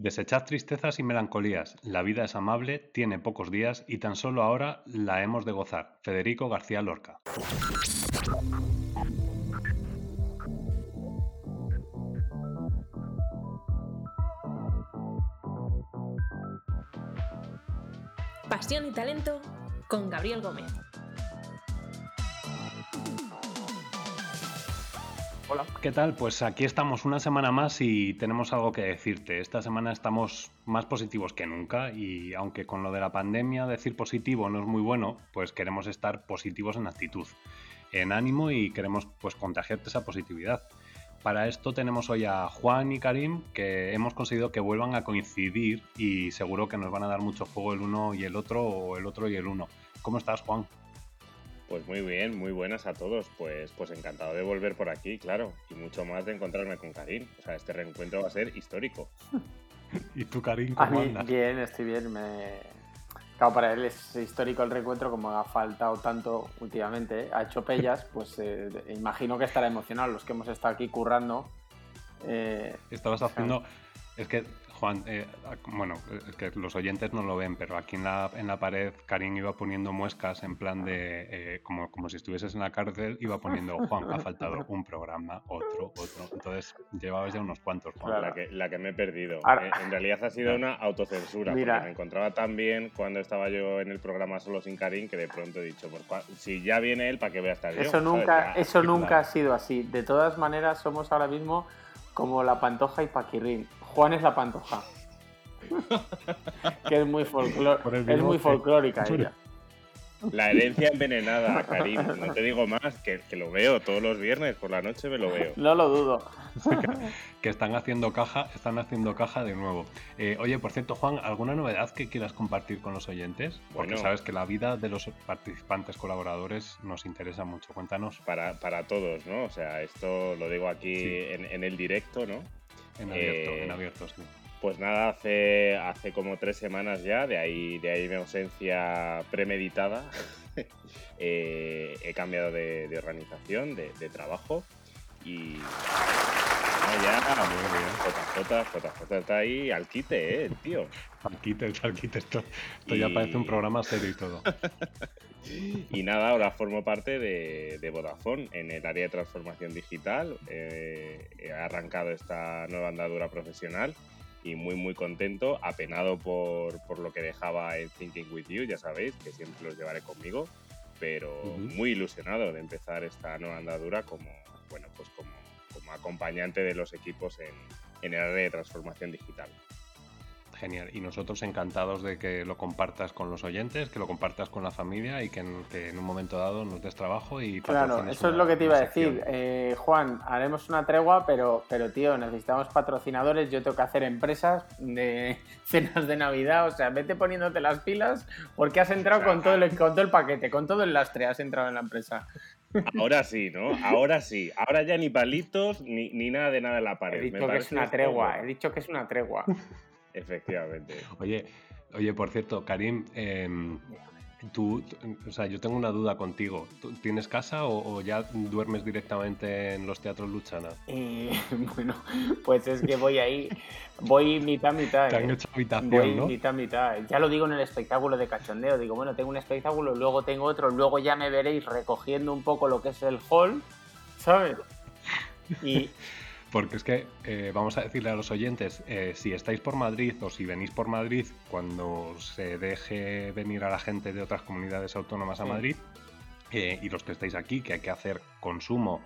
Desechad tristezas y melancolías. La vida es amable, tiene pocos días y tan solo ahora la hemos de gozar. Federico García Lorca. Pasión y talento con Gabriel Gómez. Hola, ¿qué tal? Pues aquí estamos una semana más y tenemos algo que decirte. Esta semana estamos más positivos que nunca y aunque con lo de la pandemia decir positivo no es muy bueno, pues queremos estar positivos en actitud, en ánimo y queremos pues contagiarte esa positividad. Para esto tenemos hoy a Juan y Karim que hemos conseguido que vuelvan a coincidir y seguro que nos van a dar mucho fuego el uno y el otro o el otro y el uno. ¿Cómo estás, Juan? Pues muy bien, muy buenas a todos. Pues, pues encantado de volver por aquí, claro. Y mucho más de encontrarme con Karim. O sea, este reencuentro va a ser histórico. ¿Y tú, Karim, cómo andas? Bien, estoy bien. Me... Claro, para él es histórico el reencuentro, como ha faltado tanto últimamente, ¿eh? ha hecho pellas, pues eh, imagino que estará emocionado los que hemos estado aquí currando. Eh, Estabas haciendo... Es que Juan, eh, bueno, es que los oyentes no lo ven, pero aquí en la, en la pared Karim iba poniendo muescas en plan de, eh, como, como si estuvieses en la cárcel, iba poniendo, Juan, ha faltado un programa, otro, otro. Entonces llevabas ya unos cuantos, Juan. La, que, la que me he perdido. Eh, en realidad ha sido una autocensura, porque me encontraba tan bien cuando estaba yo en el programa solo sin Karim que de pronto he dicho, pues, si ya viene él, ¿para qué voy a estar yo? Eso nunca, eso nunca ha sido así. De todas maneras, somos ahora mismo como la Pantoja y Paquirrín. Juan es la Pantoja. que es muy, es muy folclórica ella. La herencia envenenada, Karim. No te digo más, que, lo veo todos los viernes por la noche me lo veo. No lo dudo. que, están haciendo caja, están haciendo caja de nuevo. Eh, oye, por cierto, Juan, ¿alguna novedad que quieras compartir con los oyentes? Porque sabes que la vida de los participantes colaboradores nos interesa mucho. Cuéntanos. Para, para todos, ¿no? O sea, esto lo digo aquí en, el directo, ¿no? En abierto, en abierto, sí. Pues nada, hace, hace como tres semanas ya, de ahí, de ahí mi ausencia premeditada, eh, he cambiado de, organización, de, trabajo y ya, JJ, JJ está ahí al quite, eh, tío. Al quite, al quite, esto, ya parece un programa serio y todo. y nada, ahora formo parte de, de, Vodafone en el área de transformación digital. Eh, he arrancado esta nueva andadura profesional y muy muy contento, apenado por, por, lo que dejaba en Thinking With You, ya sabéis, que siempre los llevaré conmigo, pero muy ilusionado de empezar esta nueva andadura como, bueno, pues como, como acompañante de los equipos en, en el área de transformación digital. Genial. Y nosotros encantados de que lo compartas con los oyentes, que lo compartas con la familia y que en, un momento dado nos des trabajo y Claro, eso es lo que te iba a decir. Eh, Juan, haremos una tregua, pero, pero tío, necesitamos patrocinadores. Yo tengo que hacer empresas de cenas de Navidad. O sea, vete poniéndote las pilas porque has entrado con todo el, con todo el paquete, con todo el lastre, has entrado en la empresa. Ahora sí, ¿no? Ahora sí. Ahora ya ni palitos ni, ni nada de nada en la pared. He dicho que es una tregua. He dicho que es una tregua. Efectivamente. Oye, oye, por cierto, Karim, em, tú, o sea, yo tengo una duda contigo. ¿Tienes casa o, ya duermes directamente en los teatros Luchana? Eh, bueno, pues es que voy ahí, voy mitad mitad. Te han ¿eh? hecho habitación, voy ¿no? mitad mitad. Ya lo digo en el espectáculo de cachondeo. Digo, bueno, tengo un espectáculo, luego tengo otro, luego ya me veréis recogiendo un poco lo que es el hall, ¿sabes? Y, porque es que eh, vamos a decirle a los oyentes, eh, si estáis por Madrid o si venís por Madrid, cuando se deje venir a la gente de otras comunidades autónomas a Madrid, eh, y los que estáis aquí, que hay que hacer consumo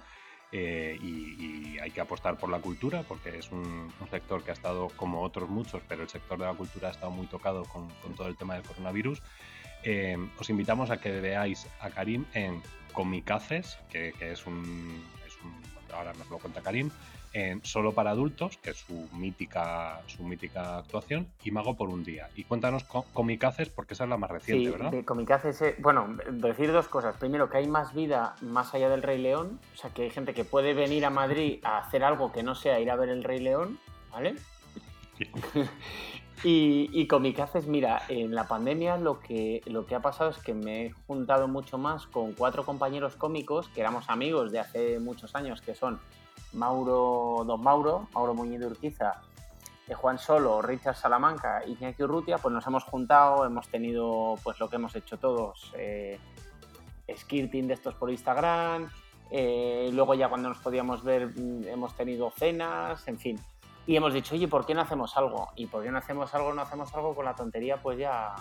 y, hay que apostar por la cultura, porque es un, sector que ha estado como otros muchos, pero el sector de la cultura ha estado muy tocado con, todo el tema del coronavirus. os invitamos a que veáis a Karim en Comicaces, que, es un, es un ahora nos lo cuenta Karim, en Solo para adultos, que es su mítica, su mítica actuación, y Mago por un día. Y cuéntanos Comicaces, porque esa es la más reciente, ¿verdad? De Comicaces, eh, bueno, decir dos cosas. Primero, que hay más vida más allá del Rey León, o sea, que hay gente que puede venir a Madrid a hacer algo que no sea ir a ver el Rey León, ¿vale? y, y Comicaces, mira, en la pandemia lo que, lo que ha pasado es que me he juntado mucho más con cuatro compañeros cómicos que éramos amigos de hace muchos años, que son Mauro, don Mauro, Mauro Muñiz Urquiza Juan Solo, Richard Salamanca y Iñaki Urrutia, pues nos hemos juntado, hemos tenido pues lo que hemos hecho todos, eh, skirting de estos por Instagram, eh, luego ya cuando nos podíamos ver mm, hemos tenido cenas, en fin. Y hemos dicho, oye, ¿por qué no hacemos algo? Y por qué no hacemos algo, no hacemos algo con la tontería, pues ya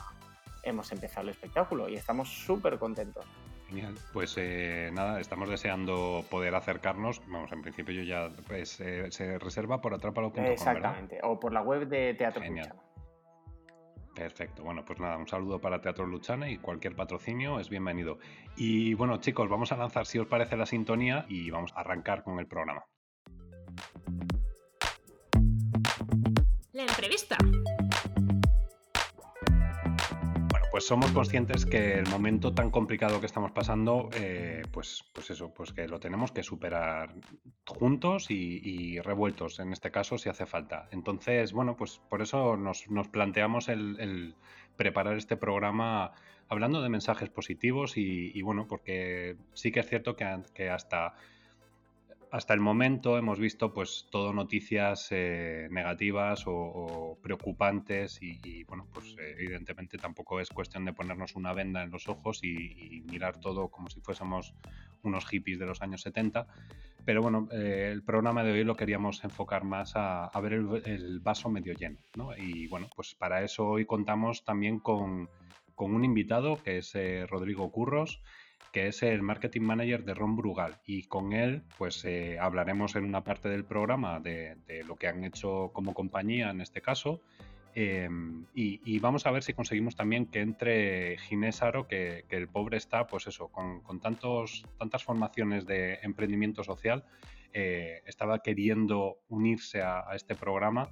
hemos empezado el espectáculo y estamos súper contentos. Genial. Pues eh, nada, estamos deseando poder acercarnos. Vamos, en principio yo ya pues, eh, se reserva por atrapalo.com. Exactamente, o por la web de Teatro Luchana. Perfecto. Bueno, pues nada, un saludo para Teatro Luchana y cualquier patrocinio es bienvenido. Y bueno, chicos, vamos a lanzar, si os parece, la sintonía y vamos a arrancar con el programa. La entrevista. Pues somos conscientes que el momento tan complicado que estamos pasando, eh, pues, pues eso, pues que lo tenemos que superar juntos y, revueltos, en este caso, si hace falta. Entonces, bueno, pues por eso nos, planteamos el, preparar este programa hablando de mensajes positivos y, bueno, porque sí que es cierto que hasta hasta el momento hemos visto pues todo noticias eh, negativas o, preocupantes y, bueno pues eh, evidentemente tampoco es cuestión de ponernos una venda en los ojos y, mirar todo como si fuésemos unos hippies de los años 70 pero bueno eh, el programa de hoy lo queríamos enfocar más a, ver el, vaso medio lleno ¿no? y bueno pues para eso hoy contamos también con, con un invitado que es Rodrigo Curros que es el marketing manager de Ron Brugal. Y con él, pues eh, hablaremos en una parte del programa de, lo que han hecho como compañía en este caso. Em, y, vamos a ver si conseguimos también que entre Ginés Aro, que, el pobre está, pues eso, con, tantos, tantas formaciones de emprendimiento social, eh, estaba queriendo unirse a, este programa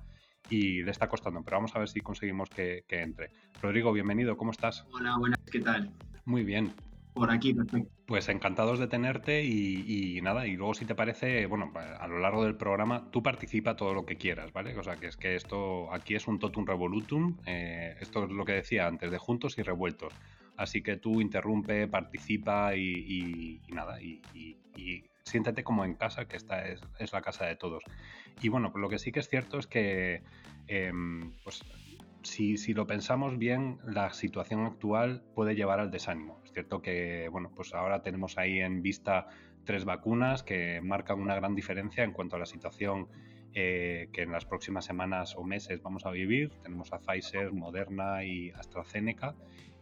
y le está costando, pero vamos a ver si conseguimos que, que entre. Rodrigo, bienvenido, ¿cómo estás? Hola, buenas, ¿qué tal? Muy bien, por aquí, perfecto. Pues encantados de tenerte y, nada, y luego si te parece, bueno, a lo largo del programa tú participa todo lo que quieras, ¿vale? O sea, que es que esto aquí es un totum revolutum, eh, esto es lo que decía antes, de juntos y revueltos. Así que tú interrumpe, participa y, nada, y, siéntete como en casa, que esta es, la casa de todos. Y bueno, lo que sí que es cierto es que, em, pues si, lo pensamos bien, la situación actual puede llevar al desánimo. Es cierto que, bueno, pues ahora tenemos ahí en vista tres vacunas que marcan una gran diferencia en cuanto a la situación eh, que en las próximas semanas o meses vamos a vivir. Tenemos a Pfizer, Moderna y AstraZeneca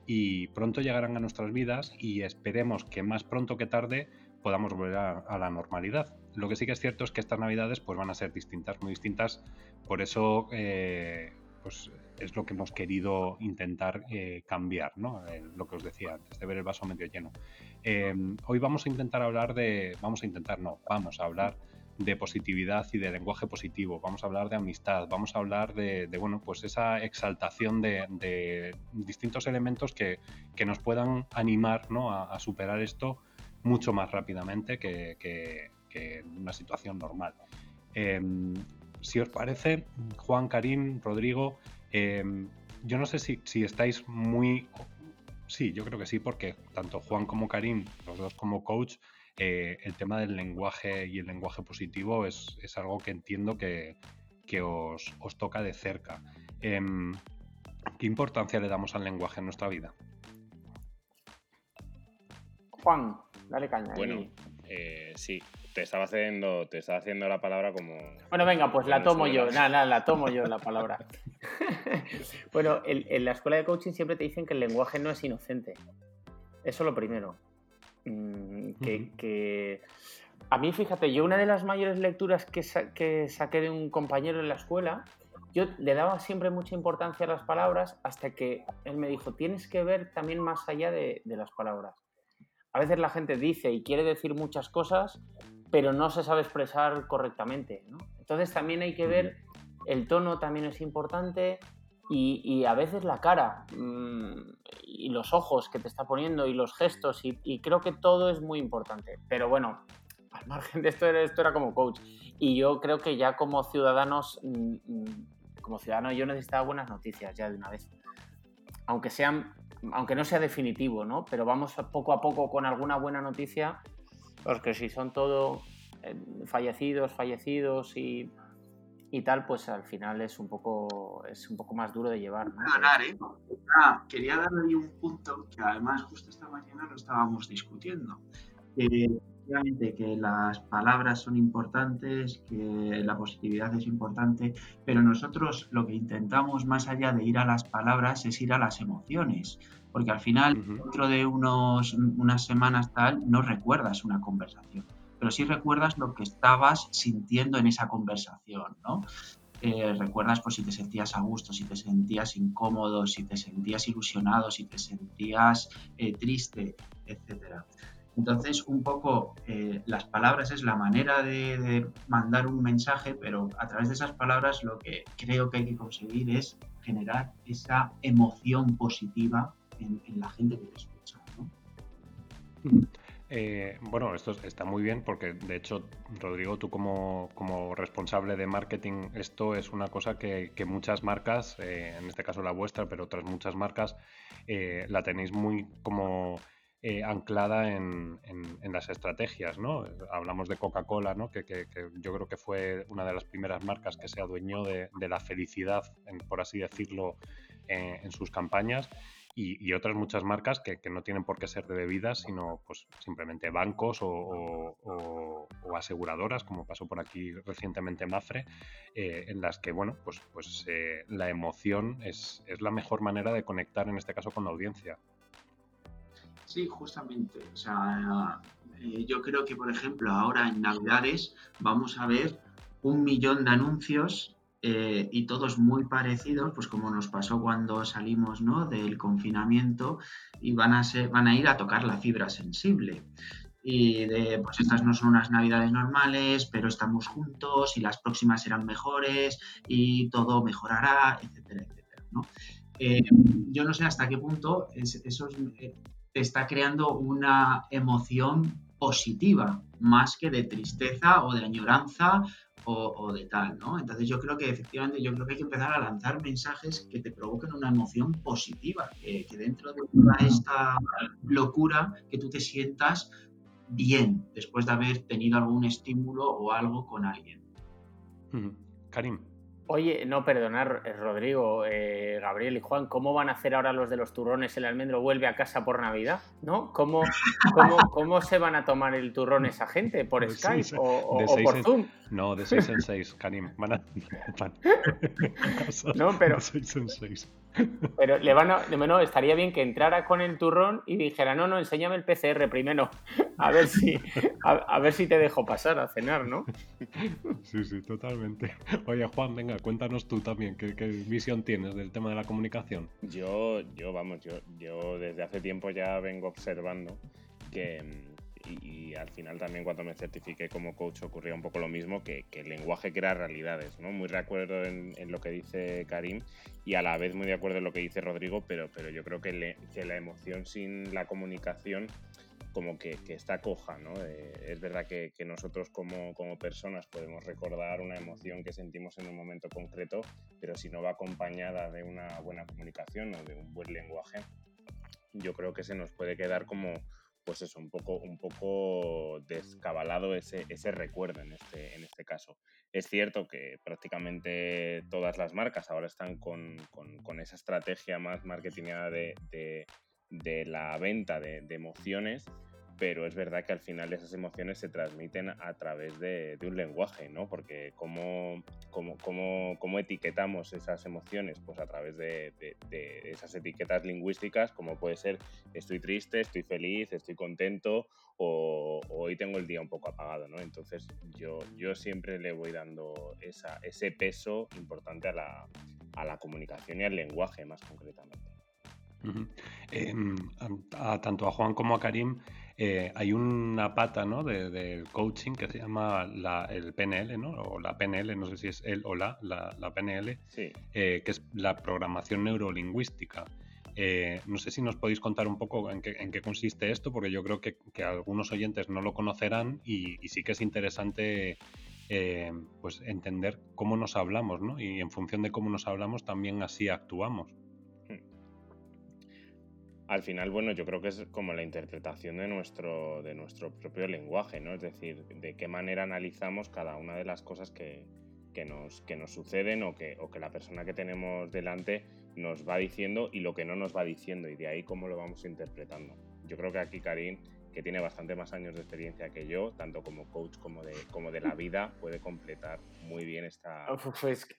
y pronto llegarán a nuestras vidas y esperemos que más pronto que tarde podamos volver a, la normalidad. Lo que sí que es cierto es que estas navidades pues van a ser distintas, muy distintas. Por eso eh, pues es lo que hemos querido intentar eh, cambiar, ¿no? Eh, lo que os decía antes, de ver el vaso medio lleno. Em, hoy vamos a intentar hablar de, vamos a intentar, no, vamos a hablar de positividad y de lenguaje positivo, vamos a hablar de amistad, vamos a hablar de, bueno, pues esa exaltación de, distintos elementos que, nos puedan animar ¿no? a, superar esto mucho más rápidamente que, que, en una situación normal. Em, si os parece, Juan, Karim, Rodrigo, em, yo no sé si, estáis muy... Sí, yo creo que sí, porque tanto Juan como Karim, los dos como coach, eh, el tema del lenguaje y el lenguaje positivo es, algo que entiendo que, os, toca de cerca. Em, ¿Qué importancia le damos al lenguaje en nuestra vida? Juan, dale caña. Bueno, eh, sí, te estaba haciendo, te estaba haciendo la palabra como. Bueno, venga, pues la tomo yo. Nada, nada, la tomo yo la palabra. bueno, en, la escuela de coaching siempre te dicen que el lenguaje no es inocente. Eso lo primero. Mm, que, a mí, fíjate, yo una de las mayores lecturas que, que saqué de un compañero en la escuela, yo le daba siempre mucha importancia a las palabras hasta que él me dijo, tienes que ver también más allá de, de las palabras. A veces la gente dice y quiere decir muchas cosas, pero no se sabe expresar correctamente. ¿no? Entonces también hay que ver, el tono también es importante y, a veces la cara mm, y los ojos que te está poniendo y los gestos y, creo que todo es muy importante. Pero bueno, al margen de esto, esto era como coach y yo creo que ya como ciudadanos, mm, mm, como ciudadano yo necesitaba buenas noticias ya de una vez. Aunque sean aunque no sea definitivo, ¿no? Pero vamos poco a poco con alguna buena noticia porque si son todo eh, fallecidos, fallecidos y, y tal, pues al final es un poco, es un poco más duro de llevar. ¿no? Ganar, ¿eh? Ah, quería darle un punto que además justo esta mañana lo estábamos discutiendo. Eh, que las palabras son importantes, que la positividad es importante, pero nosotros lo que intentamos más allá de ir a las palabras es ir a las emociones, porque al final dentro de unos, unas semanas tal no recuerdas una conversación, pero sí recuerdas lo que estabas sintiendo en esa conversación, ¿no? Eh, recuerdas pues si te sentías a gusto, si te sentías incómodo, si te sentías ilusionado, si te sentías eh, triste, etcétera. Entonces, un poco eh, las palabras es la manera de, mandar un mensaje, pero a través de esas palabras lo que creo que hay que conseguir es generar esa emoción positiva en, la gente que te escucha. Eh, bueno, esto está muy bien porque de hecho, Rodrigo, tú como, responsable de marketing, esto es una cosa que, muchas marcas, eh, en este caso la vuestra, pero otras muchas marcas, la tenéis muy como eh, anclada en, las estrategias, ¿no? Hablamos de Coca-Cola, ¿no? Que, yo creo que fue una de las primeras marcas que se adueñó de, la felicidad, por así decirlo, eh, en sus campañas. Y, otras muchas marcas que, no tienen por qué ser de bebidas, sino pues simplemente bancos o, aseguradoras, como pasó por aquí recientemente Mafre, eh, en las que, bueno, pues, pues la emoción es, es la mejor manera de conectar, en este caso, con la audiencia. Sí, justamente. O sea, eh, yo creo que, por ejemplo, ahora en Navidades vamos a ver un millón de anuncios eh, y todos muy parecidos, pues como nos pasó cuando salimos ¿no? del confinamiento y van a, ser, van a ir a tocar la fibra sensible. Y de, pues estas no son unas navidades normales, pero estamos juntos y las próximas serán mejores y todo mejorará, etcétera, etcétera. ¿no? Eh, yo no sé hasta qué punto esos, está creando una emoción positiva, más que de tristeza o de añoranza o, de tal, ¿no? Entonces yo creo que efectivamente, yo creo que hay que empezar a lanzar mensajes que te provoquen una emoción positiva, que, dentro de toda esta locura que tú te sientas bien después de haber tenido algún estímulo o algo con alguien. Karim. Oye, no, perdonar, eh, Rodrigo, eh, Gabriel y Juan, ¿cómo van a hacer ahora los de los turrones? El almendro vuelve a casa por Navidad, ¿no? ¿Cómo, cómo, se van a tomar el turrón esa gente? ¿Por Skype o, por Zoom? No, de 6 en 6, Karim. Van a... no, pero... De 6 en 6. Pero le van a, no, estaría bien que entrara con el turrón y dijera, no, no, enséñame el PCR primero, a ver si, a, ver si te dejo pasar a cenar, ¿no? Sí, sí, totalmente. Oye, Juan, venga, cuéntanos tú también, ¿qué, visión tienes del tema de la comunicación? Yo, yo, vamos, yo, yo desde hace tiempo ya vengo observando que y, al final también cuando me certifiqué como coach ocurría un poco lo mismo, que, el lenguaje crea realidades, ¿no? Muy de acuerdo en, lo que dice Karim y a la vez muy de acuerdo en lo que dice Rodrigo, pero, pero yo creo que, que la emoción sin la comunicación como que, está coja, ¿no? Eh, es verdad que, nosotros como, como, personas podemos recordar una emoción que sentimos en un momento concreto, pero si no va acompañada de una buena comunicación o de un buen lenguaje, yo creo que se nos puede quedar como, pues eso, un poco, un poco descabalado ese, ese recuerdo en este, en este caso. Es cierto que prácticamente todas las marcas ahora están con, con, esa estrategia más marketingada de, de, la venta de, de emociones, pero es verdad que al final esas emociones se transmiten a través de, un lenguaje, ¿no? Porque cómo, cómo, cómo, cómo, etiquetamos esas emociones, pues a través de, esas etiquetas lingüísticas, como puede ser estoy triste, estoy feliz, estoy contento o, hoy tengo el día un poco apagado, ¿no? Entonces yo, yo siempre le voy dando esa, ese peso importante a la, a la comunicación y al lenguaje más concretamente. Em, tanto a Juan como a Karim eh, hay una pata ¿no? del coaching que se llama el PNL, ¿no? o la PNL, no sé si es él o la, la, PNL, eh, que es la programación neurolingüística. Eh, no sé si nos podéis contar un poco en qué, consiste esto, porque yo creo que, algunos oyentes no lo conocerán y, sí que es interesante pues entender cómo nos hablamos, ¿no? Y en función de cómo nos hablamos también así actuamos al final, bueno, yo creo que es como la interpretación de nuestro, de nuestro propio lenguaje, ¿no? Es decir, de qué manera analizamos cada una de las cosas que, que nos, que nos suceden o que, o que la persona que tenemos delante nos va diciendo y lo que no nos va diciendo y de ahí cómo lo vamos interpretando. Yo creo que aquí Karim, que tiene bastante más años de experiencia que yo, tanto como coach como de, como de la vida, puede completar muy bien esta...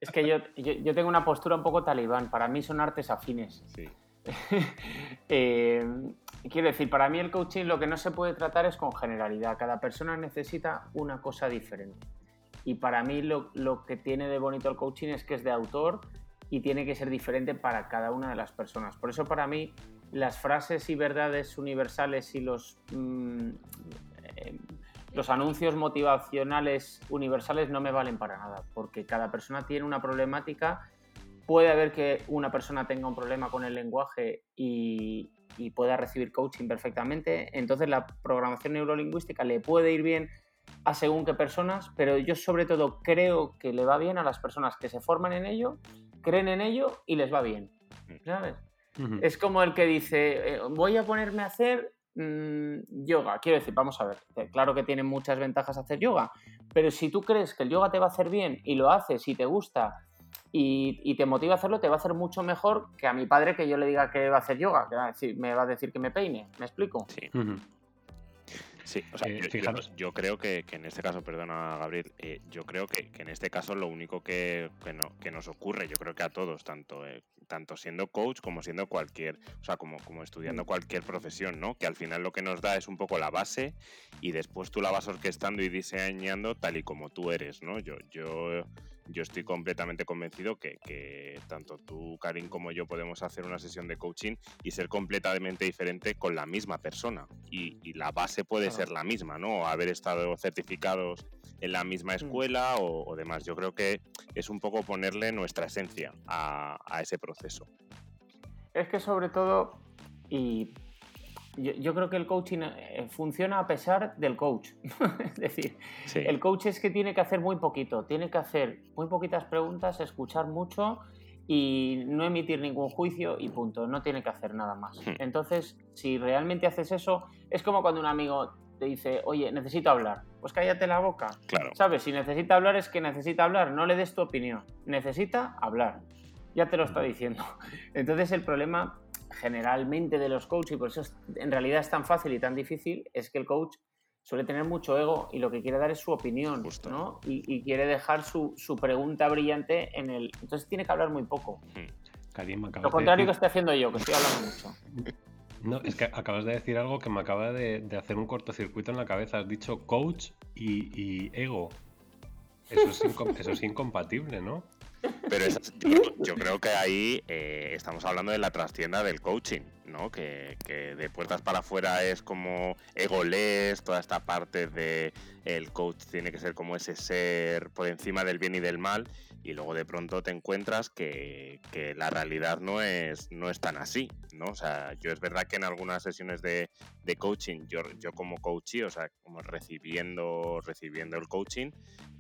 Es que yo, yo, tengo una postura un poco talibán, para mí son artes afines. Sí. Eh, quiero decir, para mí el coaching lo que no se puede tratar es con generalidad, cada persona necesita una cosa diferente. Y para mí lo, que tiene de bonito el coaching es que es de autor y tiene que ser diferente para cada una de las personas. Por eso para mí las frases y verdades universales y los, mm, eh, los anuncios motivacionales universales no me valen para nada, porque cada persona tiene una problemática. Puede haber que una persona tenga un problema con el lenguaje y, y pueda recibir coaching perfectamente. Entonces la programación neurolingüística le puede ir bien a según qué personas, pero yo sobre todo creo que le va bien a las personas que se forman en ello, creen en ello y les va bien. ¿Sabes? Es como el que dice, eh, voy a ponerme a hacer mm, yoga. Quiero decir, vamos a ver, claro que tiene muchas ventajas hacer yoga, pero si tú crees que el yoga te va a hacer bien y lo haces y te gusta y, te motiva a hacerlo, te va a hacer mucho mejor que a mi padre que yo le diga que va a hacer yoga, que va a decir, me va a decir que me peine. ¿Me explico? Sí. Sí, o sea, eh, yo, creo que, en este caso, perdona Gabriel, eh, yo creo que, en este caso lo único que, que, nos ocurre, yo creo que a todos, tanto, eh, tanto siendo coach como siendo cualquier, o sea, como, como estudiando cualquier profesión, ¿no? Que al final lo que nos da es un poco la base y después tú la vas orquestando y diseñando tal y como tú eres, ¿no? Yo, yo yo estoy completamente convencido que, tanto tú, Karim, como yo podemos hacer una sesión de coaching y ser completamente diferente con la misma persona. Y, la base puede ser la misma, ¿no? Haber estado certificados en la misma mm. escuela o, demás. Yo creo que es un poco ponerle nuestra esencia a, a ese proceso. Es que sobre todo, y yo, creo que el coaching eh, funciona a pesar del coach. es decir, el coach es que tiene que hacer muy poquito, tiene que hacer muy poquitas preguntas, escuchar mucho y no emitir ningún juicio y punto, no tiene que hacer nada más. Hmm. Entonces, si realmente haces eso, es como cuando un amigo te dice, oye, necesito hablar, pues cállate la boca. Claro. ¿Sabes? Si necesita hablar es que necesita hablar, no le des tu opinión, necesita hablar. Ya te lo está diciendo. Entonces el problema generalmente de los coaches, y por eso en realidad es tan fácil y tan difícil, es que el coach suele tener mucho ego y lo que quiere dar es su opinión, ¿no? Y, quiere dejar su, pregunta brillante en el... Entonces tiene que hablar muy poco. lo contrario que estoy haciendo yo, que estoy hablando mucho. No, es que acabas de decir algo que me acaba de, hacer un cortocircuito en la cabeza. Has dicho coach y, ego. Eso es, eso es incompatible, ¿no? Pero yo, creo que ahí eh, estamos hablando de la trastienda del coaching, ¿no? Que, de puertas para afuera es como egolés, toda esta parte de el coach tiene que ser como ese ser por encima del bien y del mal, y luego de pronto te encuentras que, la realidad no es, no es tan así, ¿no? O sea, yo es verdad que en algunas sesiones de, coaching, yo, yo como coachee, o sea, como recibiendo, recibiendo el coaching,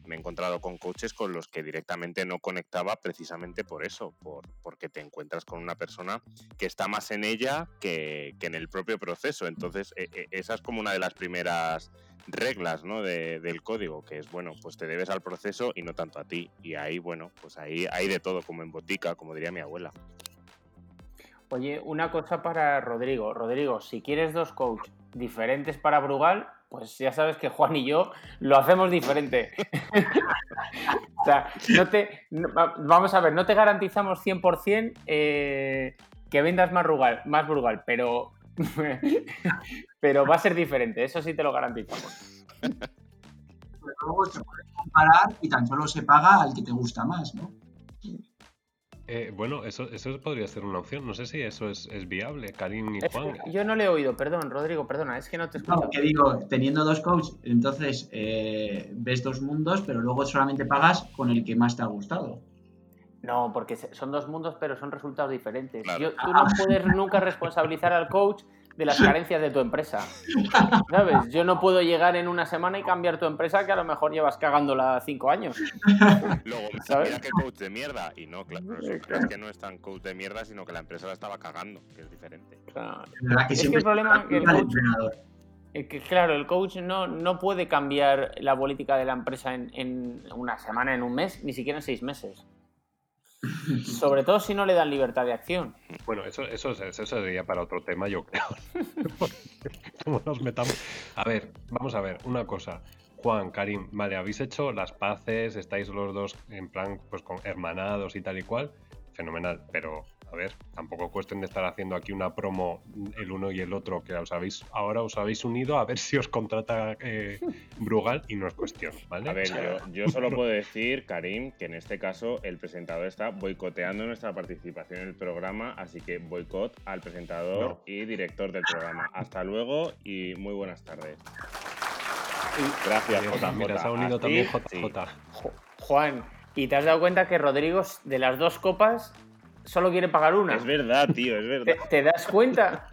me he encontrado con coaches con los que directamente no conectaba precisamente por eso, por, porque te encuentras con una persona que está más en ella que, en el propio proceso. Entonces, e, e, esa es como una de las primeras reglas ¿no? del código, que es, bueno, pues te debes al proceso y no tanto a ti. Y ahí, bueno, pues ahí hay de todo, como en botica, como diría mi abuela. Oye, una cosa para Rodrigo. Rodrigo, si quieres dos coaches diferentes para Brugal, pues ya sabes que Juan y yo lo hacemos diferente. o sea, no te, vamos a ver, no te garantizamos 100% eh, que vendas más, más Brugal, pero, pero va a ser diferente, eso sí te lo garantizamos. luego se puede comparar y tan solo se paga al que te gusta más, ¿no? Eh, bueno, eso, eso podría ser una opción. No sé si eso es, viable, Karim y Juan. yo no le he oído, perdón, Rodrigo, perdona, es que no te escucho. No, que digo, teniendo dos coaches, entonces eh, ves dos mundos, pero luego solamente pagas con el que más te ha gustado. No, porque son dos mundos, pero son resultados diferentes. tú no puedes nunca responsabilizar al coach de las carencias de tu empresa. ¿Sabes? Yo no puedo llegar en una semana y cambiar tu empresa que a lo mejor llevas cagándola cinco años. Luego, ¿sabes? mira que coach de mierda. Y no, claro, es que no es tan coach de mierda, sino que la empresa la estaba cagando, que es diferente. es que, el problema es que el coach, claro, el coach no, no puede cambiar la política de la empresa en, en una semana, en un mes, ni siquiera en seis meses. Sobre todo si no le dan libertad de acción. Bueno, eso, eso, eso sería para otro tema, yo creo. nos metamos? A ver, vamos a ver, una cosa. Juan, Karim, vale, habéis hecho las paces, estáis los dos en plan, pues con hermanados y tal y cual. Fenomenal, pero a ver, tampoco cuestión de estar haciendo aquí una promo el uno y el otro, que os habéis, ahora os habéis unido a ver si os contrata eh, Brugal y no es cuestión, ¿vale? A ver, yo, solo puedo decir, Karim, que en este caso el presentador está boicoteando nuestra participación en el programa, así que boicot al presentador y director del programa. Hasta luego y muy buenas tardes. Gracias, JJ. Mira, se ha unido también JJ. Juan, ¿y te has dado cuenta que Rodrigo de las dos copas solo quiere pagar una. Es verdad, tío, es verdad. ¿Te, das cuenta?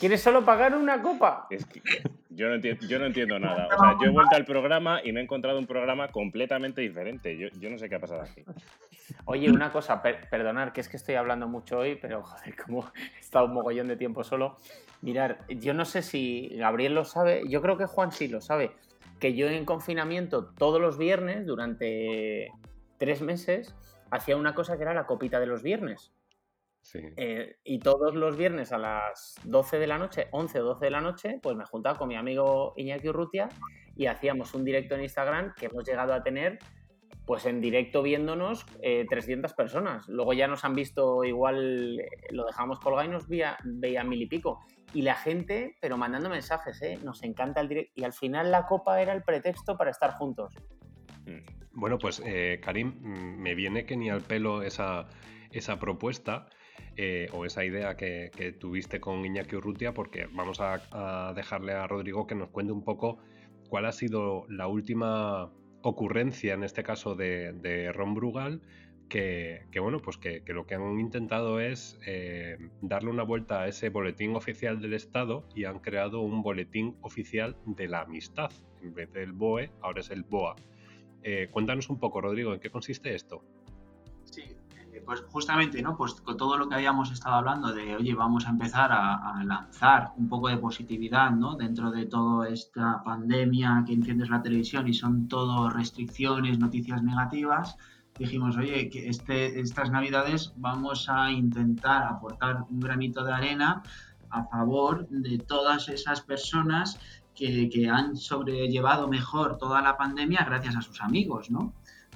¿Quieres solo pagar una copa? Es que yo no, entiendo, yo no entiendo nada. O sea, yo he vuelto al programa y me he encontrado un programa completamente diferente. Yo, yo no sé qué ha pasado aquí. Oye, una cosa, perdonar, que es que estoy hablando mucho hoy, pero joder, como he estado un mogollón de tiempo solo. Mirar, yo no sé si Gabriel lo sabe, yo creo que Juan sí lo sabe, que yo en confinamiento todos los viernes durante tres meses hacía una cosa que era la copita de los viernes. Sí. Eh, y todos los viernes a las 12 de la noche, 11 o 12 de la noche, pues me juntaba con mi amigo Iñaki Urrutia y hacíamos un directo en Instagram que hemos llegado a tener, pues en directo viéndonos 300 eh, personas. Luego ya nos han visto igual, eh, lo dejamos colgado y nos veía, veía mil y pico. Y la gente, pero mandando mensajes, ¿eh? nos encanta el directo. Y al final la copa era el pretexto para estar juntos. Mm. Bueno, pues eh, Karim, me viene que ni al pelo esa, esa propuesta eh, o esa idea que, tuviste con Iñaki Urrutia, porque vamos a, dejarle a Rodrigo que nos cuente un poco cuál ha sido la última ocurrencia, en este caso de, Ron Brugal, que, bueno, pues que, lo que han intentado es eh, darle una vuelta a ese boletín oficial del Estado y han creado un boletín oficial de la amistad. En vez del BOE, ahora es el BOA. Eh, cuéntanos un poco, Rodrigo, ¿en qué consiste esto? Sí, eh, pues justamente, ¿no? Pues con todo lo que habíamos estado hablando de, oye, vamos a empezar a, lanzar un poco de positividad, ¿no? Dentro de toda esta pandemia que enciendes la televisión y son todo restricciones, noticias negativas, dijimos, oye, que este, estas navidades vamos a intentar aportar un granito de arena a favor de todas esas personas que, han sobrellevado mejor toda la pandemia gracias a sus amigos, ¿no?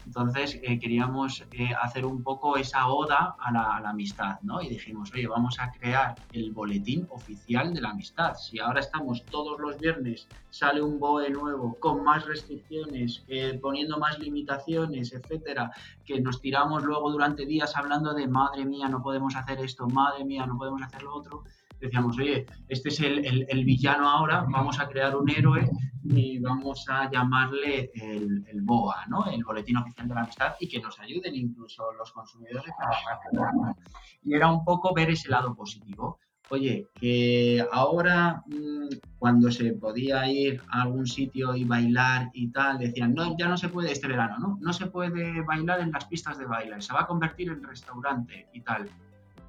Entonces eh, queríamos eh, hacer un poco esa oda a la, amistad, ¿no? Y dijimos, oye, vamos a crear el boletín oficial de la amistad. Si ahora estamos todos los viernes, sale un BOE nuevo con más restricciones, eh, poniendo más limitaciones, etcétera, que nos tiramos luego durante días hablando de, madre mía, no podemos hacer esto, madre mía, no podemos hacer lo otro, decíamos, oye, este es el, villano ahora, vamos a crear un héroe y vamos a llamarle el, BOA, ¿no? El Boletín Oficial de la Amistad, y que nos ayuden incluso los consumidores a Y era un poco ver ese lado positivo. Oye, que ahora mm, cuando se podía ir a algún sitio y bailar y tal, decían, no, ya no se puede este verano, ¿no? No se puede bailar en las pistas de baile, se va a convertir en restaurante y tal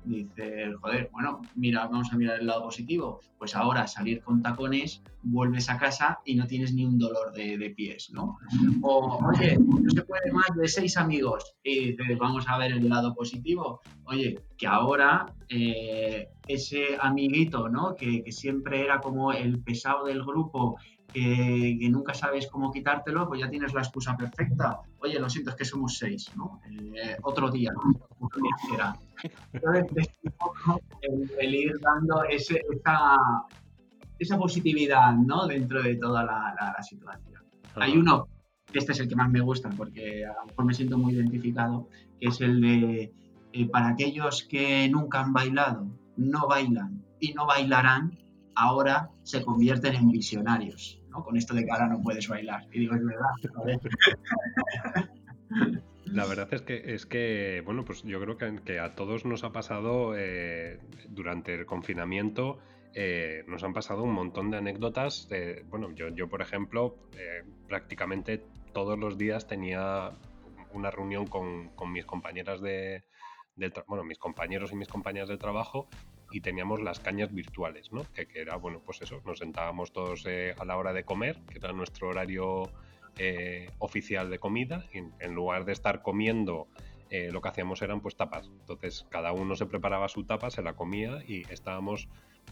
dice, joder, bueno, mira, vamos a mirar el lado positivo. Pues ahora salir con tacones, vuelves a casa y no tienes ni un dolor de, pies, ¿no? O, oye, no se puede más de seis amigos. Y dices, vamos a ver el lado positivo. Oye, que ahora eh, ese amiguito, ¿no? Que, que siempre era como el pesado del grupo que, nunca sabes cómo quitártelo, pues ya tienes la excusa perfecta. Oye, lo siento, es que somos seis, ¿no? Eh, otro día, otro día será. Entonces, el, ir dando ese, esa, esa, positividad, ¿no? Dentro de toda la, situación. Hay uno, este es el que más me gusta porque a lo mejor me siento muy identificado, que es el de eh, para aquellos que nunca han bailado, no bailan y no bailarán, ahora se convierten en visionarios. Con esto de que ahora no puedes bailar. Y digo, es verdad. La verdad es que, es que, bueno, pues yo creo que, a todos nos ha pasado eh, durante el confinamiento, eh, nos han pasado un montón de anécdotas. bueno, yo, yo, por ejemplo, eh, prácticamente todos los días tenía una reunión con, mis compañeras de, bueno, mis compañeros y mis compañeras de trabajo teníamos las cañas virtuales, ¿no? Que, era, bueno, pues eso, nos sentábamos todos eh, a la hora de comer, que era nuestro horario eh, oficial de comida, y en, lugar de estar comiendo, lo que hacíamos eran pues tapas. Entonces cada uno se preparaba su tapa, se la comía y estábamos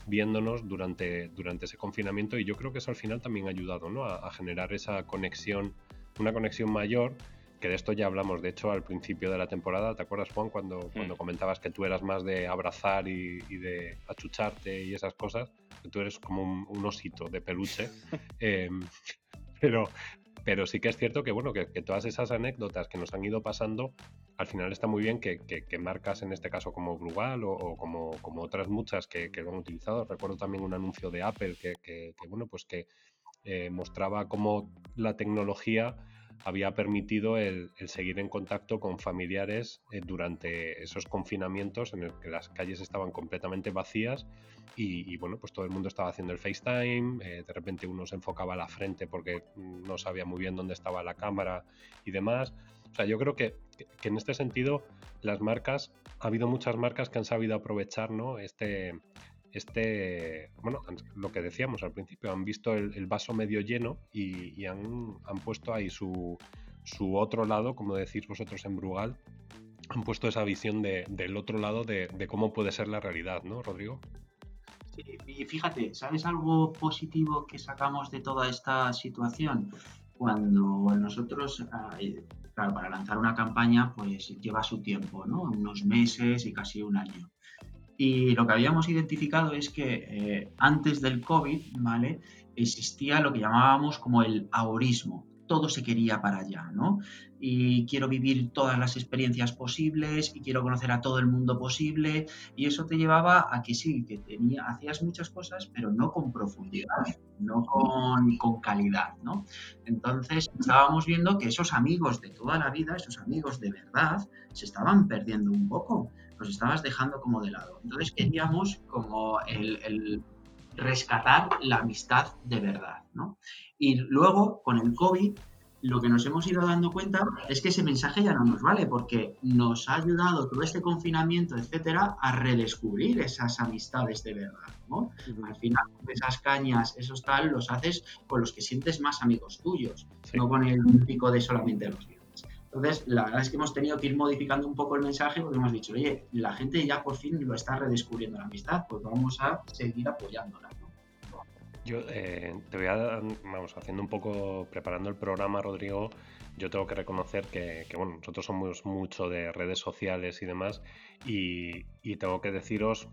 viéndonos durante, durante ese confinamiento y yo creo que eso al final también ha ayudado ¿no? a, generar esa conexión, una conexión mayor que de esto ya hablamos, de hecho, al principio de la temporada, ¿te acuerdas, Juan, cuando, cuando comentabas que tú eras más de abrazar y, de achucharte y esas cosas? Que tú eres como un, osito de peluche. Em, pero, pero sí que es cierto que, bueno, que, todas esas anécdotas que nos han ido pasando, al final está muy bien que, marcas en este caso como Brugal o, como, como, otras muchas que, lo han utilizado. Recuerdo también un anuncio de Apple que, bueno, pues que eh, mostraba cómo la tecnología había permitido el, seguir en contacto con familiares eh, durante esos confinamientos en el que las calles estaban completamente vacías y, bueno, pues todo el mundo estaba haciendo el FaceTime, eh, de repente uno se enfocaba a la frente porque no sabía muy bien dónde estaba la cámara y demás. O sea, yo creo que, que en este sentido las marcas, ha habido muchas marcas que han sabido aprovechar ¿no? este, este, bueno, lo que decíamos al principio, han visto el, vaso medio lleno y, han, puesto ahí su, su, otro lado, como decís vosotros en Brugal, han puesto esa visión del otro lado de, cómo puede ser la realidad, ¿no, Rodrigo? Sí, y fíjate, ¿sabes algo positivo que sacamos de toda esta situación? Cuando nosotros, ah, eh, claro, para lanzar una campaña, pues lleva su tiempo, ¿no? Unos meses y casi un año. Y lo que habíamos identificado es que eh, antes del COVID, ¿vale? Existía lo que llamábamos como el ahorismo. Todo se quería para allá, ¿no? Y quiero vivir todas las experiencias posibles y quiero conocer a todo el mundo posible. Y eso te llevaba a que sí, que tenía, hacías muchas cosas, pero no con profundidad, no con, con calidad, ¿no? Entonces estábamos viendo que esos amigos de toda la vida, esos amigos de verdad, se estaban perdiendo un poco los estabas dejando como de lado. Entonces queríamos como el, rescatar la amistad de verdad, ¿no? Y luego, con el COVID, lo que nos hemos ido dando cuenta es que ese mensaje ya no nos vale, porque nos ha ayudado todo este confinamiento, etcétera, a redescubrir esas amistades de verdad, ¿no? Al final, esas cañas, esos tal, los haces con los que sientes más amigos tuyos, no con el pico de solamente los míos. Entonces, la verdad es que hemos tenido que ir modificando un poco el mensaje porque hemos dicho, oye, la gente ya por fin lo está redescubriendo la amistad, pues vamos a seguir apoyándola. Yo eh, te voy a, vamos, haciendo un poco, preparando el programa, Rodrigo, yo tengo que reconocer que, bueno, nosotros somos mucho de redes sociales y demás, y, tengo que deciros,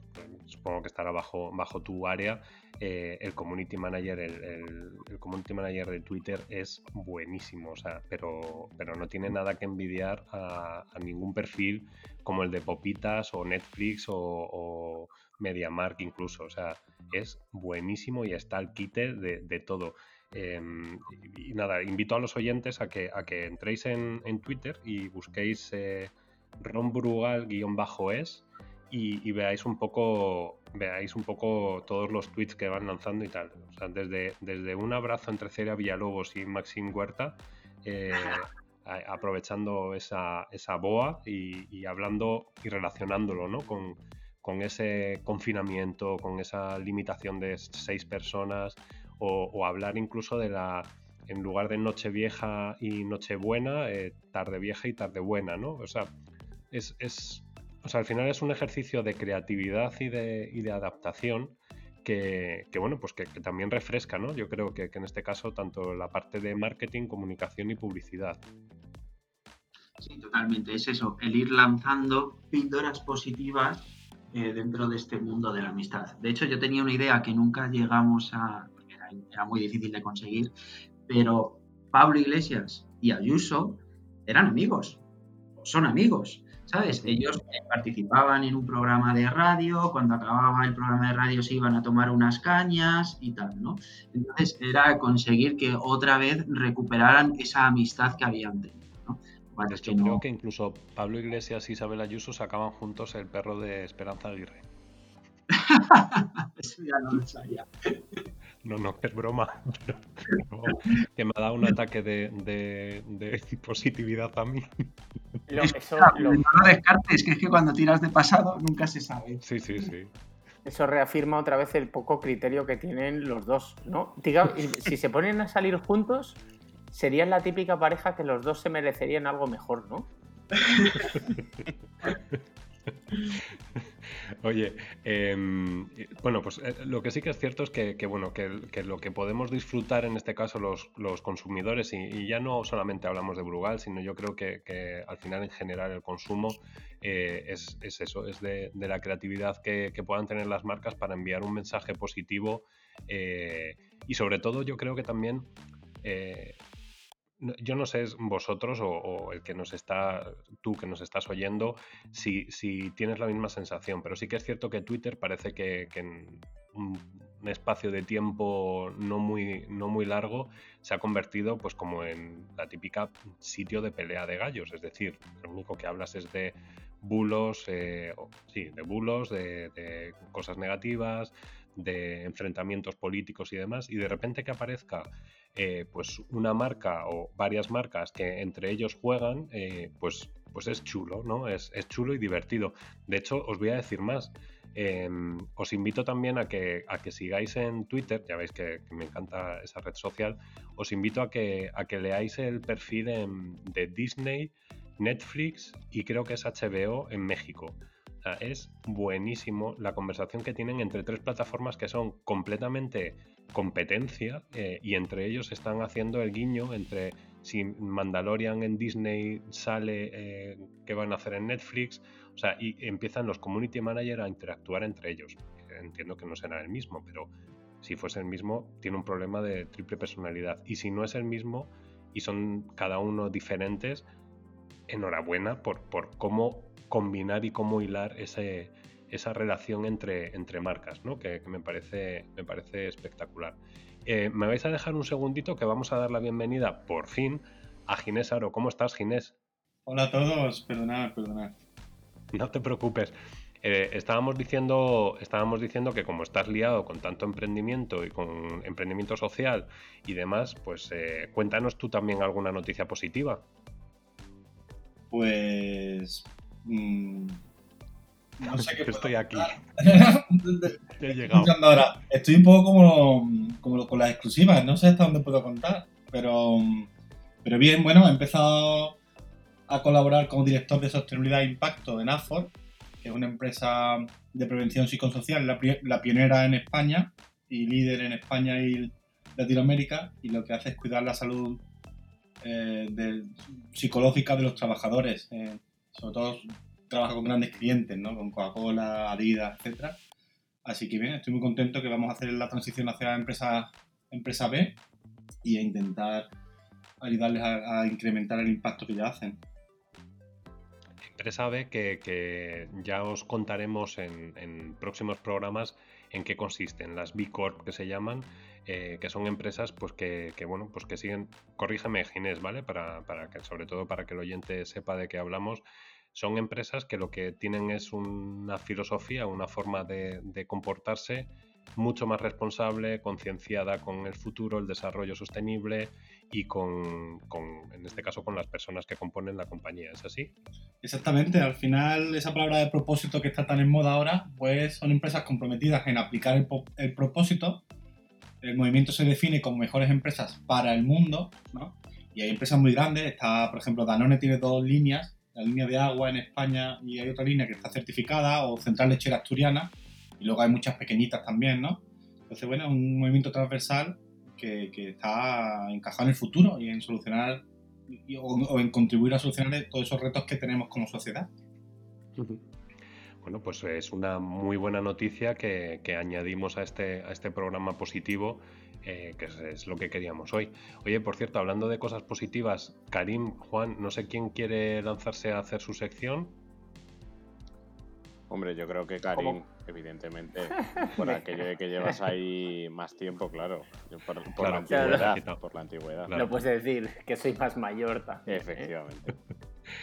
supongo que estará bajo, bajo tu área, eh, el community manager, el, community manager de Twitter es buenísimo, o sea, pero, pero no tiene nada que envidiar a, ningún perfil como el de Popitas o Netflix o MediaMark incluso, o sea, es buenísimo y está al quite de todo. Em, y, nada, invito a los oyentes a que, a que entréis en, Twitter y busquéis eh, rombrugal-es y, y, veáis un poco veáis un poco todos los tweets que van lanzando y tal. O sea, desde, desde un abrazo entre Celia Villalobos y Maxim Huerta, eh, aprovechando esa, esa boa y, hablando y relacionándolo ¿no? con, con ese confinamiento, con esa limitación de seis personas, o, hablar incluso de la, en lugar de noche vieja y noche buena, eh, tarde vieja y tarde buena, ¿no? O sea, es, es, o sea, al final es un ejercicio de creatividad y de, y de adaptación que, que, bueno, pues que, también refresca, ¿no? Yo creo que, en este caso tanto la parte de marketing, comunicación y publicidad. Sí, totalmente. Es eso, el ir lanzando píldoras positivas eh, dentro de este mundo de la amistad. De hecho, yo tenía una idea que nunca llegamos a, era, muy difícil de conseguir, pero Pablo Iglesias y Ayuso eran amigos, son amigos, ¿sabes? Ellos eh, participaban en un programa de radio, cuando acababa el programa de radio se iban a tomar unas cañas y tal, ¿no? Entonces era conseguir que otra vez recuperaran esa amistad que habían tenido, que Creo que incluso Pablo Iglesias y Isabel Ayuso sacaban juntos el perro de Esperanza Aguirre. Eso ya no lo sabía. No, no, es broma. que me ha dado un ataque de, de, positividad a mí. Lo, eso, lo... No descartes, que es que cuando tiras de pasado nunca se sabe. Sí, sí, sí. eso reafirma otra vez el poco criterio que tienen los dos, ¿no? Diga, si se ponen a salir juntos, serían la típica pareja que los dos se merecerían algo mejor, ¿no? Oye, em, bueno, pues eh, lo que sí que es cierto es que, bueno, que, lo que podemos disfrutar en este caso los, consumidores, y, ya no solamente hablamos de Brugal, sino yo creo que, al final en general el consumo eh, es, eso, es de, la creatividad que, puedan tener las marcas para enviar un mensaje positivo eh, y sobre todo yo creo que también yo no sé vosotros o, el que nos está, tú que nos estás oyendo, si, si, tienes la misma sensación, pero sí que es cierto que Twitter parece que, en un, espacio de tiempo no muy, no muy largo se ha convertido pues como en la típica sitio de pelea de gallos, es decir, lo único que hablas es de bulos, eh, sí, de bulos, de cosas negativas, de enfrentamientos políticos y demás, y de repente que aparezca eh, pues una marca o varias marcas que entre ellos juegan, eh, pues, pues es chulo, ¿no? Es, chulo y divertido. De hecho, os voy a decir más. Em, os invito también a que, a que sigáis en Twitter, ya veis que, me encanta esa red social, os invito a que, a que leáis el perfil de Disney, Netflix y creo que es HBO en México es buenísimo la conversación que tienen entre tres plataformas que son completamente competencia eh, y entre ellos están haciendo el guiño entre si Mandalorian en Disney sale, eh, qué van a hacer en Netflix, o sea, y empiezan los community managers a interactuar entre ellos. Entiendo que no será el mismo, pero si fuese el mismo, tiene un problema de triple personalidad. Y si no es el mismo y son cada uno diferentes, enhorabuena por, por cómo combinar y cómo hilar ese, esa relación entre, entre marcas, ¿no? que, me, parece, me parece espectacular. Eh, me vais a dejar un segundito que vamos a dar la bienvenida, por fin, a Ginés Aro. ¿Cómo estás, Ginés? Hola a todos, perdonad, perdonad. No te preocupes. Eh, estábamos, diciendo, estábamos diciendo que como estás liado con tanto emprendimiento y con emprendimiento social y demás, pues eh, cuéntanos tú también alguna noticia positiva. Pues Mm, no sé qué. Estoy aquí. He llegado. Ahora. Estoy un poco como, como con las exclusivas, no sé hasta dónde puedo contar, pero, pero bien, bueno, he empezado a colaborar como director de sostenibilidad e impacto en AFOR, que es una empresa de prevención psicosocial, la, la pionera en España y líder en España y Latinoamérica, y lo que hace es cuidar la salud eh, psicológica de los trabajadores. Eh, sobre todo trabaja con grandes clientes, ¿no? Con Coca-Cola, Adidas, etcétera. Así que bien, estoy muy contento que vamos a hacer la transición hacia empresa, empresa B y a intentar ayudarles a, incrementar el impacto que ya hacen. Empresa B que, ya os contaremos en, próximos programas en qué consisten, las B Corp que se llaman, eh, que son empresas pues que, bueno, pues que siguen, corrígeme Ginés, ¿vale? Para, para, que, sobre todo para que el oyente sepa de qué hablamos, son empresas que lo que tienen es una filosofía, una forma de, comportarse mucho más responsable, concienciada con el futuro, el desarrollo sostenible y con, en este caso, con las personas que componen la compañía. ¿Es así? Exactamente. Al final, esa palabra de propósito que está tan en moda ahora, pues son empresas comprometidas en aplicar el, el propósito el movimiento se define como mejores empresas para el mundo, ¿no? Y hay empresas muy grandes, está, por ejemplo, Danone tiene dos líneas, la línea de agua en España y hay otra línea que está certificada, o Central Lechera Asturiana, y luego hay muchas pequeñitas también, ¿no? Entonces, bueno, es un movimiento transversal que, está encajado en el futuro y en solucionar o, en contribuir a solucionar todos esos retos que tenemos como sociedad. Bueno, pues es una muy buena noticia que, añadimos a este, a este programa positivo, eh, que es, lo que queríamos hoy. Oye, por cierto, hablando de cosas positivas, Karim, Juan, no sé quién quiere lanzarse a hacer su sección. Hombre, yo creo que Karim, evidentemente, por aquello de que llevas ahí más tiempo, claro. Por, la antigüedad, por la antigüedad. Lo puedes decir, que soy más mayor también. ¿eh? Efectivamente.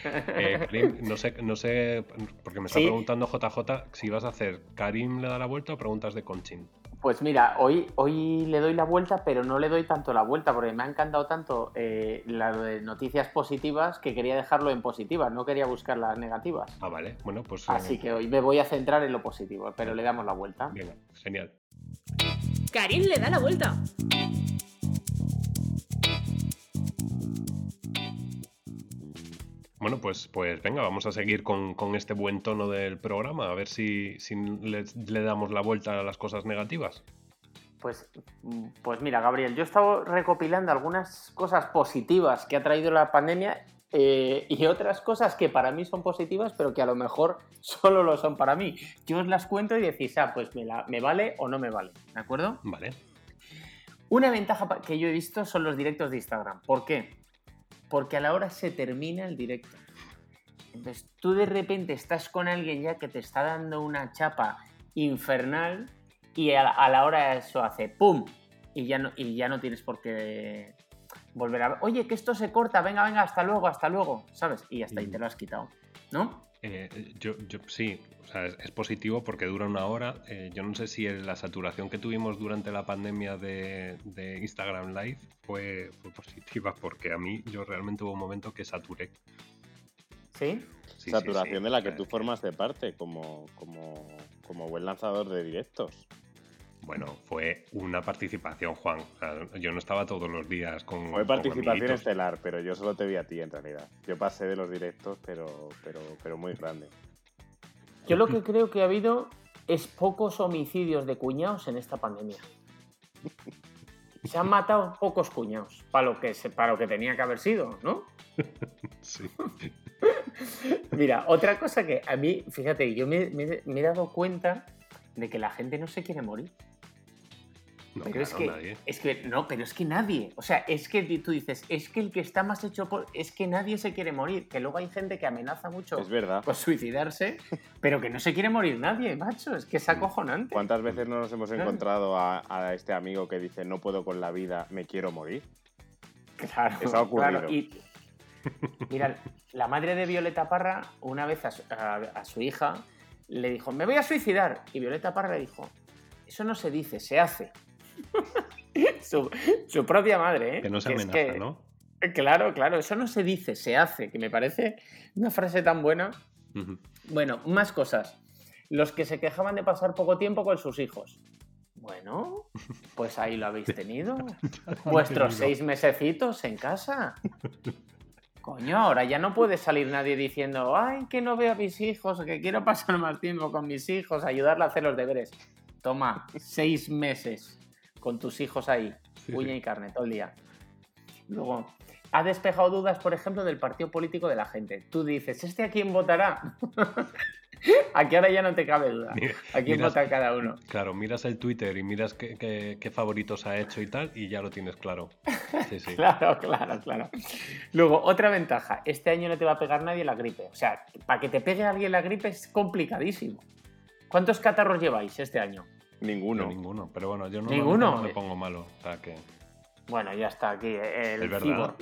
Eh, Karim, no sé, no sé, porque me está preguntando JJ si vas a hacer Karim le da la vuelta o preguntas de Conchin. Pues mira, hoy, hoy le doy la vuelta, pero no le doy tanto la vuelta, porque me ha encantado tanto eh, la de noticias positivas que quería dejarlo en positivas, no quería buscar las negativas. Ah, vale. Bueno, pues. Así que hoy me voy a centrar en lo positivo, pero le damos la vuelta. Bien, genial. Karim le da la vuelta. Bueno, pues, pues venga, vamos a seguir con, este buen tono del programa, a ver si, le, damos la vuelta a las cosas negativas. Pues, pues mira, Gabriel, yo he estado recopilando algunas cosas positivas que ha traído la pandemia eh, y otras cosas que para mí son positivas, pero que a lo mejor solo lo son para mí. Yo os las cuento y decís, ah, pues me, me vale o no me vale, ¿de acuerdo? Vale. Una ventaja que yo he visto son los directos de Instagram. ¿Por qué? Porque a la hora se termina el directo. Entonces tú de repente estás con alguien ya que te está dando una chapa infernal y a la, hora eso hace ¡pum! Y ya, no, y ya no tienes por qué volver a... Oye, que esto se corta, venga, venga, hasta luego, hasta luego, ¿sabes? Y hasta ahí te lo has quitado, ¿no? Eh, yo, yo, sí, o sea, es, positivo porque dura una hora. Eh, yo no sé si la saturación que tuvimos durante la pandemia de, Instagram Live fue, positiva porque a mí yo realmente hubo un momento que saturé. ¿Sí? saturación de la que tú formas de parte como, como, como buen lanzador de directos. Bueno, fue una participación, Juan. yo no estaba todos los días con. Fue participación estelar, pero yo solo te vi a ti en realidad. Yo pasé de los directos, pero, pero, pero muy grande. Yo lo que creo que ha habido es pocos homicidios de cuñados en esta pandemia. Se han matado pocos cuñados para lo que, para lo que tenía que haber sido, ¿no? Sí. Mira, otra cosa que a mí, fíjate, yo me he dado cuenta de que la gente no se quiere morir. No, pero es, que, es que no, pero es que nadie. O sea, es que tú dices, es que el que está más hecho por. Es que nadie se quiere morir. Que luego hay gente que amenaza mucho es verdad. con suicidarse, pero que no se quiere morir nadie, macho. Es que es acojonante. ¿Cuántas veces no nos hemos encontrado a, este amigo que dice, no puedo con la vida, me quiero morir? Claro. Eso ha ocurrido. Y, mira, la madre de Violeta Parra, una vez a su hija, le dijo, me voy a suicidar. Y Violeta Parra le dijo, eso no se dice, se hace. su, propia madre, ¿eh? Que no se amenaza, ¿no? Claro, claro, eso no se dice, se hace, que me parece una frase tan buena. Bueno, más cosas. Los que se quejaban de pasar poco tiempo con sus hijos. Bueno, pues ahí lo habéis tenido. Vuestros seis mesecitos en casa. Coño, ahora ya no puede salir nadie diciendo, ay, que no veo a mis hijos, que quiero pasar más tiempo con mis hijos, ayudarle a hacer los deberes. Toma, seis meses con tus hijos ahí, uña y carne, todo el día. Luego, ha despejado dudas, por ejemplo, del partido político de la gente. Tú dices, ¿este a quién votará? Aquí ahora ya no te cabe duda. ¿A quién vota cada uno? Claro, miras el Twitter y miras qué, favoritos ha hecho y tal, y ya lo tienes claro. Sí, sí. claro, claro, claro. Luego, otra ventaja: este año no te va a pegar nadie la gripe. O sea, para que te pegue alguien la gripe es complicadísimo. ¿Cuántos catarros lleváis este año? Ninguno. ninguno, pero bueno, yo no, ¿Ninguno? me pongo malo. que... Bueno, ya está aquí el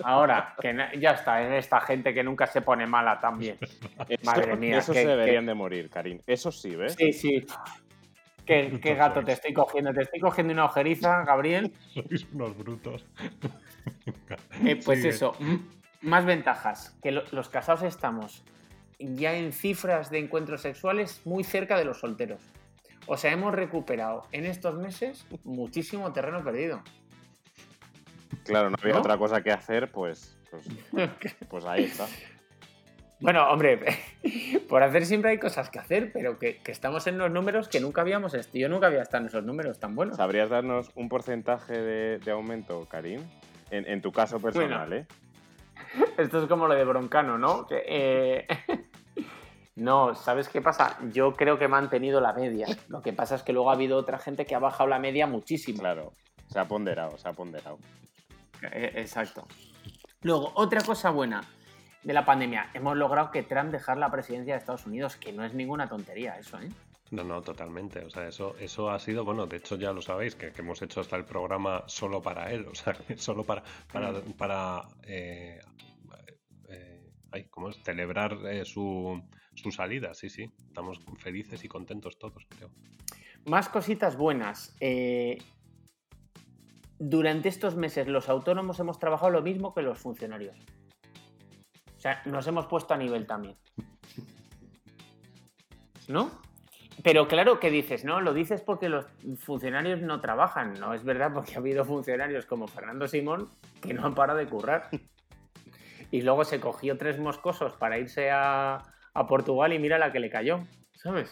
Ahora, que ya está, en esta gente que nunca se pone mala también. Madre mía. Eso se deberían de morir, Karim. Eso sí, ¿ves? Sí, sí. ¿Qué, gato te estoy cogiendo? Te estoy cogiendo una ojeriza, Gabriel. Sois unos brutos. Eh, pues eso, más ventajas. Que los casados estamos ya en cifras de encuentros sexuales muy cerca de los solteros. O sea, hemos recuperado en estos meses muchísimo terreno perdido. Claro, no había otra cosa que hacer, pues, pues, pues, ahí está. Bueno, hombre, por hacer siempre hay cosas que hacer, pero que, estamos en los números que nunca habíamos. Yo nunca había estado en esos números tan buenos. ¿Sabrías darnos un porcentaje de, aumento, Karim? En, tu caso personal, ¿eh? Esto es como lo de Broncano, ¿no? Eh, no, ¿sabes qué pasa? Yo creo que he mantenido la media. Lo que pasa es que luego ha habido otra gente que ha bajado la media muchísimo. Claro, se ha ponderado, se ha ponderado. Eh, exacto. Luego, otra cosa buena de la pandemia. Hemos logrado que Trump dejara la presidencia de Estados Unidos, que no es ninguna tontería eso, ¿eh? No, no, totalmente. O sea, eso, eso ha sido, bueno, de hecho ya lo sabéis, que, hemos hecho hasta el programa solo para él, o sea, solo para, para, mm. para eh, eh, ¿cómo es? celebrar su, su salida, sí, sí. Estamos felices y contentos todos, creo. más cositas buenas. Eh, durante estos meses los autónomos hemos trabajado lo mismo que los funcionarios. O sea, nos hemos puesto a nivel también. ¿No? Pero claro que dices, no, lo dices porque los funcionarios no trabajan. No es verdad porque ha habido funcionarios como Fernando Simón que no han parado de currar. Y luego se cogió tres moscosos para irse a, a Portugal y mira la que le cayó, ¿sabes?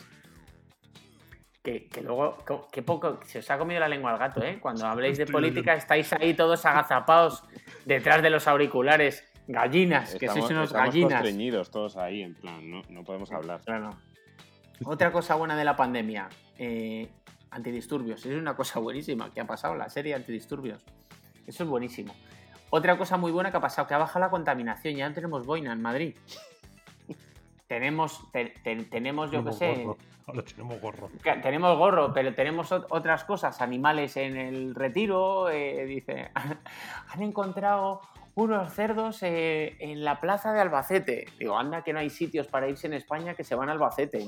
Que, luego, que poco, se os ha comido la lengua al gato, ¿eh? Cuando habléis de política estáis ahí todos agazapados detrás de los auriculares, gallinas, que sois unos estamos gallinas. todos ahí, en plan, no, no podemos hablar. Claro. Otra cosa buena de la pandemia, eh, antidisturbios. Es una cosa buenísima que ha pasado, la serie antidisturbios. Eso es buenísimo. Otra cosa muy buena que ha pasado, que ha bajado la contaminación. Ya no tenemos boina en Madrid. Tenemos, tenemos yo qué sé, Ahora tenemos gorro. Tenemos gorro, pero tenemos otras cosas, animales en el retiro. Eh, dice, han encontrado unos cerdos eh, en la plaza de Albacete. Digo, anda que no hay sitios para irse en España que se van a Albacete.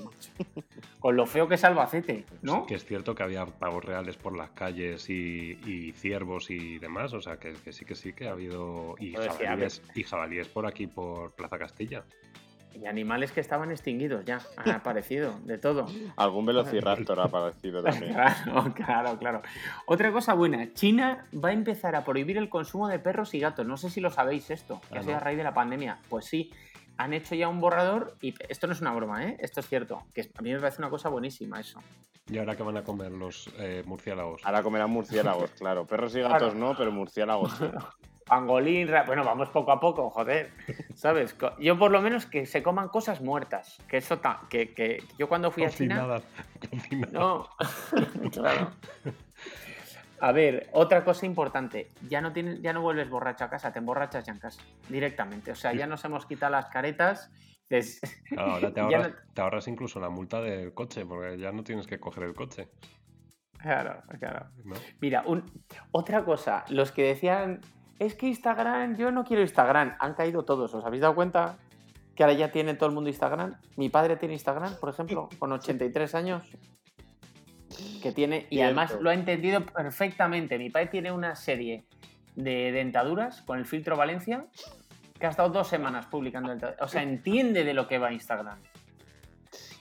Con lo feo que es Albacete, ¿no? que es cierto que había pavos reales por las calles y, ciervos y demás. O sea, que, sí que sí que ha habido. Y jabalíes, y jabalíes por aquí, por Plaza Castilla. Y animales que estaban extinguidos ya, han aparecido, de todo. Algún velociraptor ha aparecido también. claro, claro, claro. Otra cosa buena, China va a empezar a prohibir el consumo de perros y gatos. No sé si lo sabéis esto, que ha sido a raíz de la pandemia. Pues sí, han hecho ya un borrador y esto no es una broma, ¿eh? Esto es cierto, que a mí me parece una cosa buenísima eso. ¿Y ahora qué van a comer los eh, murciélagos? Ahora comerán murciélagos, claro. Perros y gatos no, pero murciélagos pangolín, bueno, vamos poco a poco, joder, ¿sabes? Yo por lo menos que se coman cosas muertas, que eso que, que yo cuando fui a China... No, claro. A ver, otra cosa importante, ya no tienes, ya no vuelves borracho a casa, te emborrachas ya en casa, directamente. O sea, ya nos hemos quitado las caretas. ahora te ahorras, te ahorras, incluso la multa del coche, porque ya no tienes que coger el coche. Claro, claro. Mira, otra cosa, los que decían es que Instagram, yo no quiero Instagram. Han caído todos, ¿os habéis dado cuenta? Que ahora ya tiene todo el mundo Instagram. Mi padre tiene Instagram, por ejemplo, con 83 años. Que tiene, y además lo ha entendido perfectamente. Mi padre tiene una serie de dentaduras con el filtro Valencia que ha estado dos semanas publicando. O sea, entiende de lo que va Instagram.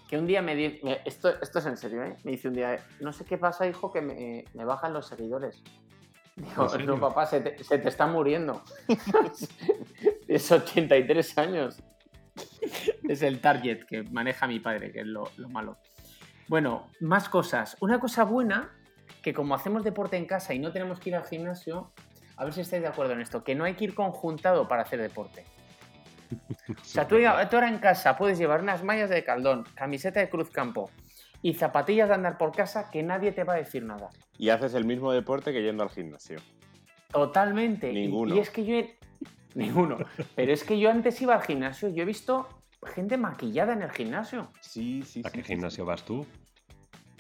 Que un día me dice, esto, esto es en serio, ¿eh? Me dice un día, no sé qué pasa, hijo, que me, me bajan los seguidores. Digo, no, papá, se te, se te está muriendo. es 83 años. es el target que maneja mi padre, que es lo, lo, malo. Bueno, más cosas. Una cosa buena, que como hacemos deporte en casa y no tenemos que ir al gimnasio, a ver si estáis de acuerdo en esto, que no hay que ir conjuntado para hacer deporte. O sea, tú, tú ahora en casa puedes llevar unas mallas de caldón, camiseta de cruz campo, y zapatillas de andar por casa que nadie te va a decir nada. Y haces el mismo deporte que yendo al gimnasio. Totalmente. Ninguno. Y, es que yo... Ninguno. Pero es que yo antes iba al gimnasio, yo he visto gente maquillada en el gimnasio. Sí, sí. ¿A qué gimnasio vas tú?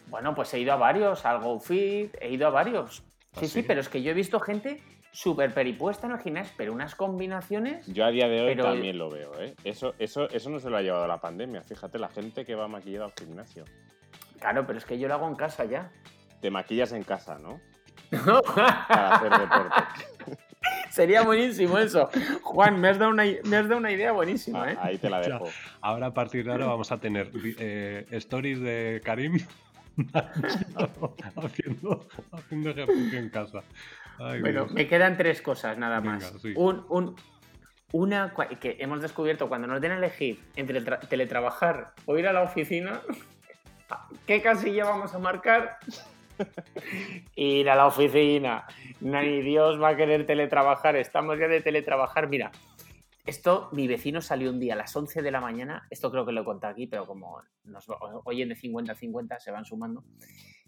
Bueno, pues he ido a varios, al GoFit, he ido a varios. ¿Ah, sí, sí, pero es que yo he visto gente súper peripuesta en el gimnasio, pero unas combinaciones. Yo a día de hoy también lo veo, ¿eh? Eso, eso, eso no se lo ha llevado la pandemia. Fíjate, la gente que va maquillada al gimnasio. Claro, pero es que yo lo hago en casa ya. Te maquillas en casa, ¿no? Para hacer deporte. Sería buenísimo eso. Juan, me has dado una, una idea buenísima, ah, ¿eh? Ahí te la dejo. ahora a partir de ahora vamos a tener eh, stories de Karim haciendo, haciendo ejercicio en casa. bueno, me quedan tres cosas nada más. un, una que hemos descubierto cuando nos den a elegir entre teletrabajar o ir a la oficina, ¿Qué casilla vamos a marcar? Ir a la oficina. Ni Dios va a querer teletrabajar. Estamos ya de teletrabajar. Mira, esto, mi vecino salió un día a las 11 de la mañana. Esto creo que lo he contado aquí, pero como nos oyen de 50 a 50, se van sumando.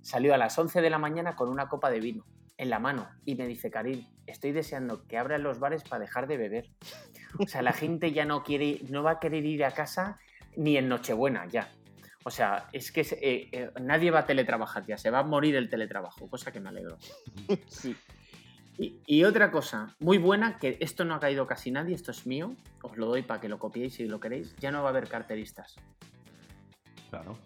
Salió a las 11 de la mañana con una copa de vino en la mano y me dice, Karim, estoy deseando que abran los bares para dejar de beber. O sea, la gente ya no quiere, no va a querer ir a casa ni en Nochebuena ya. O sea, es que eh, eh, nadie va a teletrabajar ya, se va a morir el teletrabajo, cosa que me alegro. Sí. Y, otra cosa muy buena, que esto no ha caído casi nadie, esto es mío, os lo doy para que lo copiéis si lo queréis, ya no va a haber carteristas. Claro.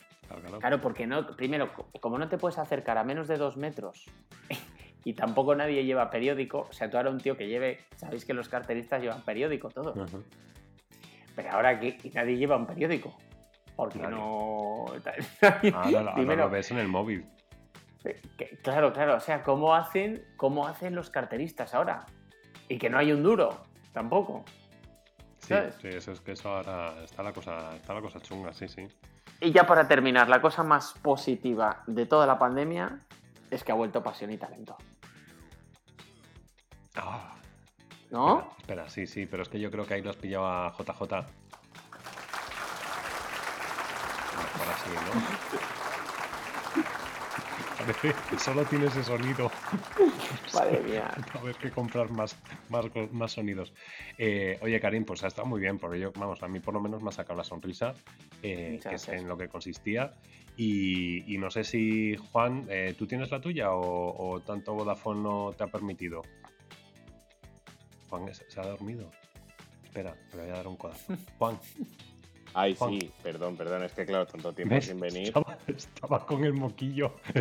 Claro, porque no, primero, como no te puedes acercar a menos de dos metros y tampoco nadie lleva periódico, o sea, tú ahora un tío que lleve, sabéis que los carteristas llevan periódico todo, pero ahora aquí nadie lleva un periódico, porque no... ahora, lo ves en el móvil. Eh, claro, claro, o sea, ¿cómo hacen, ¿cómo hacen los carteristas ahora? Y que no hay un duro, tampoco. Sí, sí, eso es que eso ahora está la cosa, está la cosa chunga, sí, sí. Y ya para terminar, la cosa más positiva de toda la pandemia es que ha vuelto pasión y talento. Ah. ¿No? Espera, sí, sí, pero es que yo creo que ahí lo has pillado a JJ. Solo tiene ese sonido. Madre mía. A ver que comprar más, más, sonidos. Eh, oye, Karim, pues ha estado muy bien, porque yo, vamos, a mí por lo menos me ha sacado la sonrisa, eh, que es en lo que consistía. Y, no sé si, Juan, eh, ¿tú tienes la tuya o, tanto Vodafone no te ha permitido? Juan se ha dormido. Espera, te voy a dar un codazo. Juan. Ay, sí, perdón, perdón, es que claro, tanto tiempo sin venir. Estaba, con el moquillo.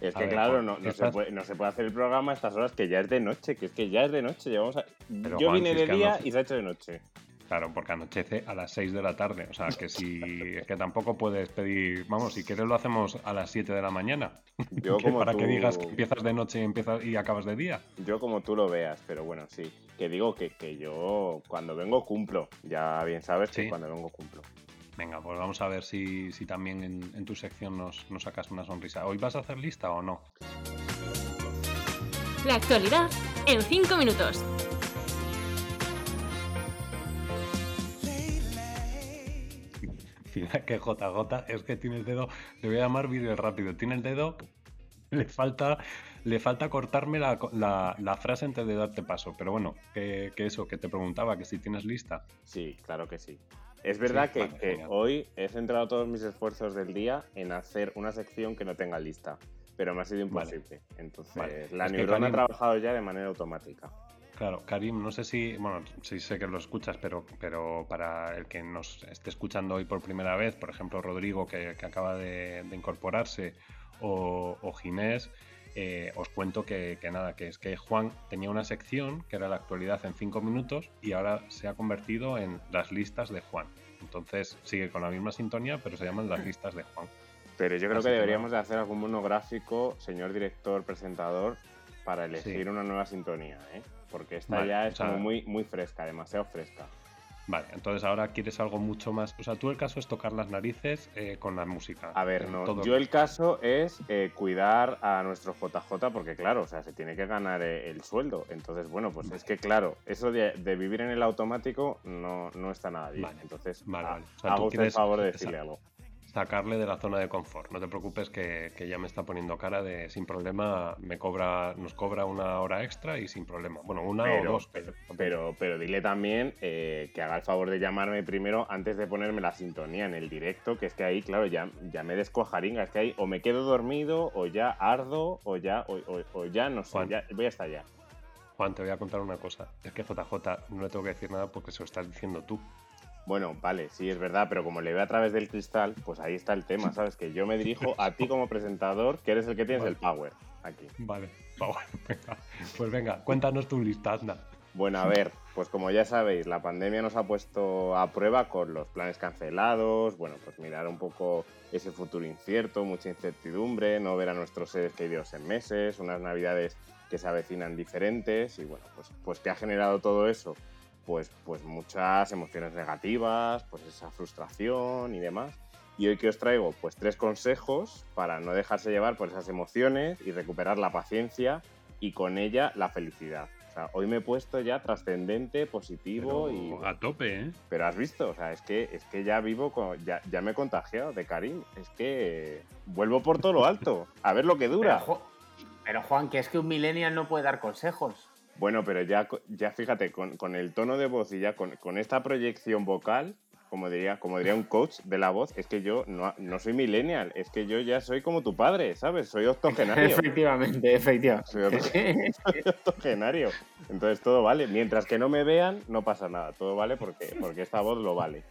es que claro, no, se puede, hacer el programa a estas horas que ya es de noche, que es que ya es de noche. Llevamos Yo vine de día y se ha hecho de noche. Claro, porque anochece a las 6 de la tarde. O sea, que si es que tampoco puedes pedir, vamos, si quieres lo hacemos a las 7 de la mañana. Yo como para que digas que empiezas de noche y empiezas y acabas de día. Yo como tú lo veas, pero bueno, sí. Que digo que, yo cuando vengo cumplo. Ya bien sabes que cuando vengo cumplo. Venga, pues vamos a ver si, también en, tu sección nos, nos sacas una sonrisa. ¿Hoy vas a hacer lista o no? La actualidad en 5 minutos. que JJ es que tiene el dedo, le voy a llamar vídeo rápido, tiene el dedo, le falta, le falta cortarme la, frase antes de darte paso, pero bueno, que, eso, que te preguntaba, que si tienes lista. Sí, claro que sí. Es verdad que, hoy he centrado todos mis esfuerzos del día en hacer una sección que no tenga lista, pero me ha sido imposible. Entonces, la neurona ha trabajado ya de manera automática. Claro, Karim, no sé si, bueno, sí sé que lo escuchas, pero, pero para el que nos esté escuchando hoy por primera vez, por ejemplo, Rodrigo, que, acaba de, incorporarse, o, Ginés, eh, os cuento que, nada, que es que Juan tenía una sección que era la actualidad en cinco minutos y ahora se ha convertido en las listas de Juan. Entonces sigue con la misma sintonía, pero se llaman las listas de Juan. Pero yo creo que deberíamos de hacer algún monográfico, señor director, presentador, para elegir una nueva sintonía, ¿eh? porque esta ya es muy, muy fresca, demasiado fresca. Vale, entonces ahora quieres algo mucho más. O sea, tú el caso es tocar las narices eh, con la música. A ver, no. Yo el caso es eh, cuidar a nuestro JJ, porque claro, o sea, se tiene que ganar eh, el sueldo. Entonces, bueno, pues es que claro, eso de, vivir en el automático no, no está nada bien. Entonces, vale, hago el favor de decirle algo sacarle de la zona de confort. No te preocupes que, ya me está poniendo cara de sin problema, me cobra, nos cobra una hora extra y sin problema. Bueno, una o dos. Pero, pero, dile también eh, que haga el favor de llamarme primero antes de ponerme la sintonía en el directo, que es que ahí, claro, ya, ya me descuajaringa. Es que ahí o me quedo dormido, o ya ardo, o ya, o, ya no sé, ya, voy hasta allá. Juan, te voy a contar una cosa. Es que JJ no le tengo que decir nada porque se lo estás diciendo tú. Bueno, vale, sí, es verdad, pero como le veo a través del cristal, pues ahí está el tema, ¿sabes? Que yo me dirijo a ti como presentador, que eres el que tienes el power aquí. Vale, power, Pues venga, cuéntanos tu lista, anda. Bueno, a ver, pues como ya sabéis, la pandemia nos ha puesto a prueba con los planes cancelados, bueno, pues mirar un poco ese futuro incierto, mucha incertidumbre, no ver a nuestros seres queridos en meses, unas navidades que se avecinan diferentes y bueno, pues, pues ¿qué ha generado todo eso? Pues, pues muchas emociones negativas, pues esa frustración y demás. Y hoy que os traigo pues tres consejos para no dejarse llevar por esas emociones y recuperar la paciencia y con ella la felicidad. O sea, hoy me he puesto ya trascendente, positivo y... A tope, ¿eh? Pero has visto, o sea, es que, es que ya vivo, con, ya, ya me he contagiado de Karim. Es que vuelvo por todo lo alto, a ver lo que dura. pero Juan, que es que un millennial no puede dar consejos. Bueno, pero ya, ya fíjate, con, el tono de voz y ya con, esta proyección vocal, como diría, como diría un coach de la voz, es que yo no, soy millennial, es que yo ya soy como tu padre, ¿sabes? Soy octogenario. Efectivamente, efectivamente. Soy, octogenario. Entonces todo vale. Mientras que no me vean, no pasa nada. Todo vale porque, porque esta voz lo vale.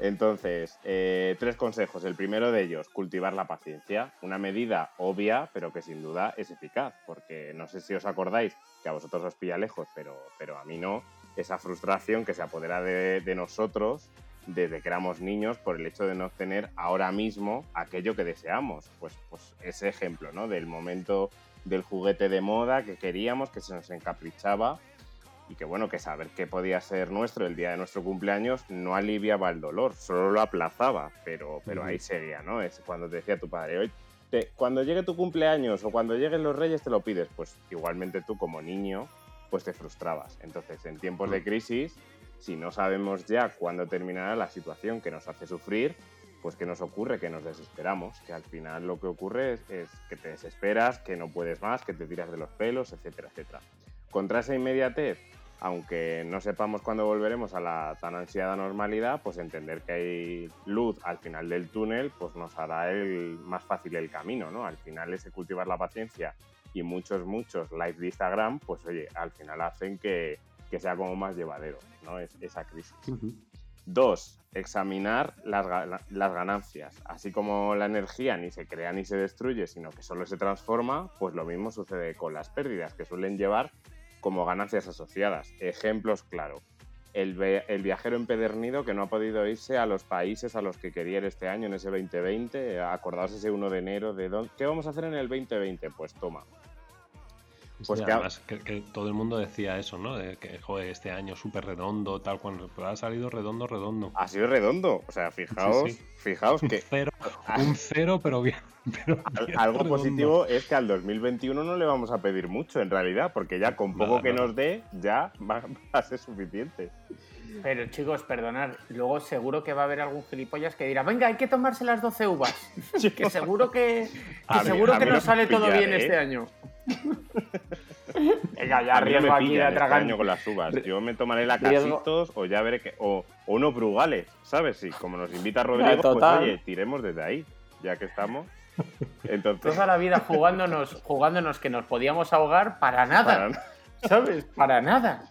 Entonces, eh, tres consejos. El primero de ellos, cultivar la paciencia. Una medida obvia, pero que sin duda es eficaz, porque no sé si os acordáis que a vosotros os pilla lejos, pero, pero a mí no, esa frustración que se apodera de, nosotros desde que éramos niños por el hecho de no obtener ahora mismo aquello que deseamos. Pues, pues ese ejemplo, ¿no? Del momento del juguete de moda que queríamos, que se nos encaprichaba y que bueno, que saber que podía ser nuestro el día de nuestro cumpleaños no aliviaba el dolor, solo lo aplazaba, pero, pero ahí sería, ¿no? Es cuando te decía tu padre, hoy cuando llegue tu cumpleaños o cuando lleguen los reyes te lo pides, pues igualmente tú como niño, pues te frustrabas. Entonces, en tiempos de crisis, si no sabemos ya cuándo terminará la situación que nos hace sufrir, pues ¿qué nos ocurre? Que nos desesperamos, que al final lo que ocurre es, es que te desesperas, que no puedes más, que te tiras de los pelos, etcétera, etcétera. Contra esa inmediatez, aunque no sepamos cuándo volveremos a la tan ansiada normalidad, pues entender que hay luz al final del túnel, pues nos hará el, más fácil el camino, ¿no? Al final ese cultivar la paciencia y muchos, muchos likes de Instagram, pues oye, al final hacen que, sea como más llevadero, ¿no? Es, esa crisis. Dos, examinar las, las, ganancias. Así como la energía ni se crea ni se destruye, sino que solo se transforma, pues lo mismo sucede con las pérdidas, que suelen llevar como ganancias asociadas. Ejemplos claro. El, viajero empedernido que no ha podido irse a los países a los que quería ir este año en ese 2020. Acordaos ese 1 de enero de dónde, qué vamos a hacer en el 2020. Pues toma, pues que, además, que, todo el mundo decía eso, ¿no? De que joder, este año súper redondo, tal cual. Pero ha salido redondo, redondo. Ha sido redondo. O sea, fijaos, fijaos que. Cero, un cero pero bien. algo positivo es que al 2021 no le vamos a pedir mucho, en realidad, porque ya con poco que nos dé, ya va a ser suficiente. Pero chicos, perdonad, luego seguro que va a haber algún gilipollas que dirá, venga, hay que tomarse las 12 uvas. que seguro que, seguro que nos sale todo bien este año. venga, ya riesgo aquí de este con las uvas. Yo me tomaré la casitos o ya veré que. O, unos brugales, ¿sabes? Sí, como nos invita Rodrigo, pues oye, tiremos desde ahí, ya que estamos. Entonces... Toda la vida jugándonos, jugándonos que nos podíamos ahogar para nada. ¿Sabes? Para nada.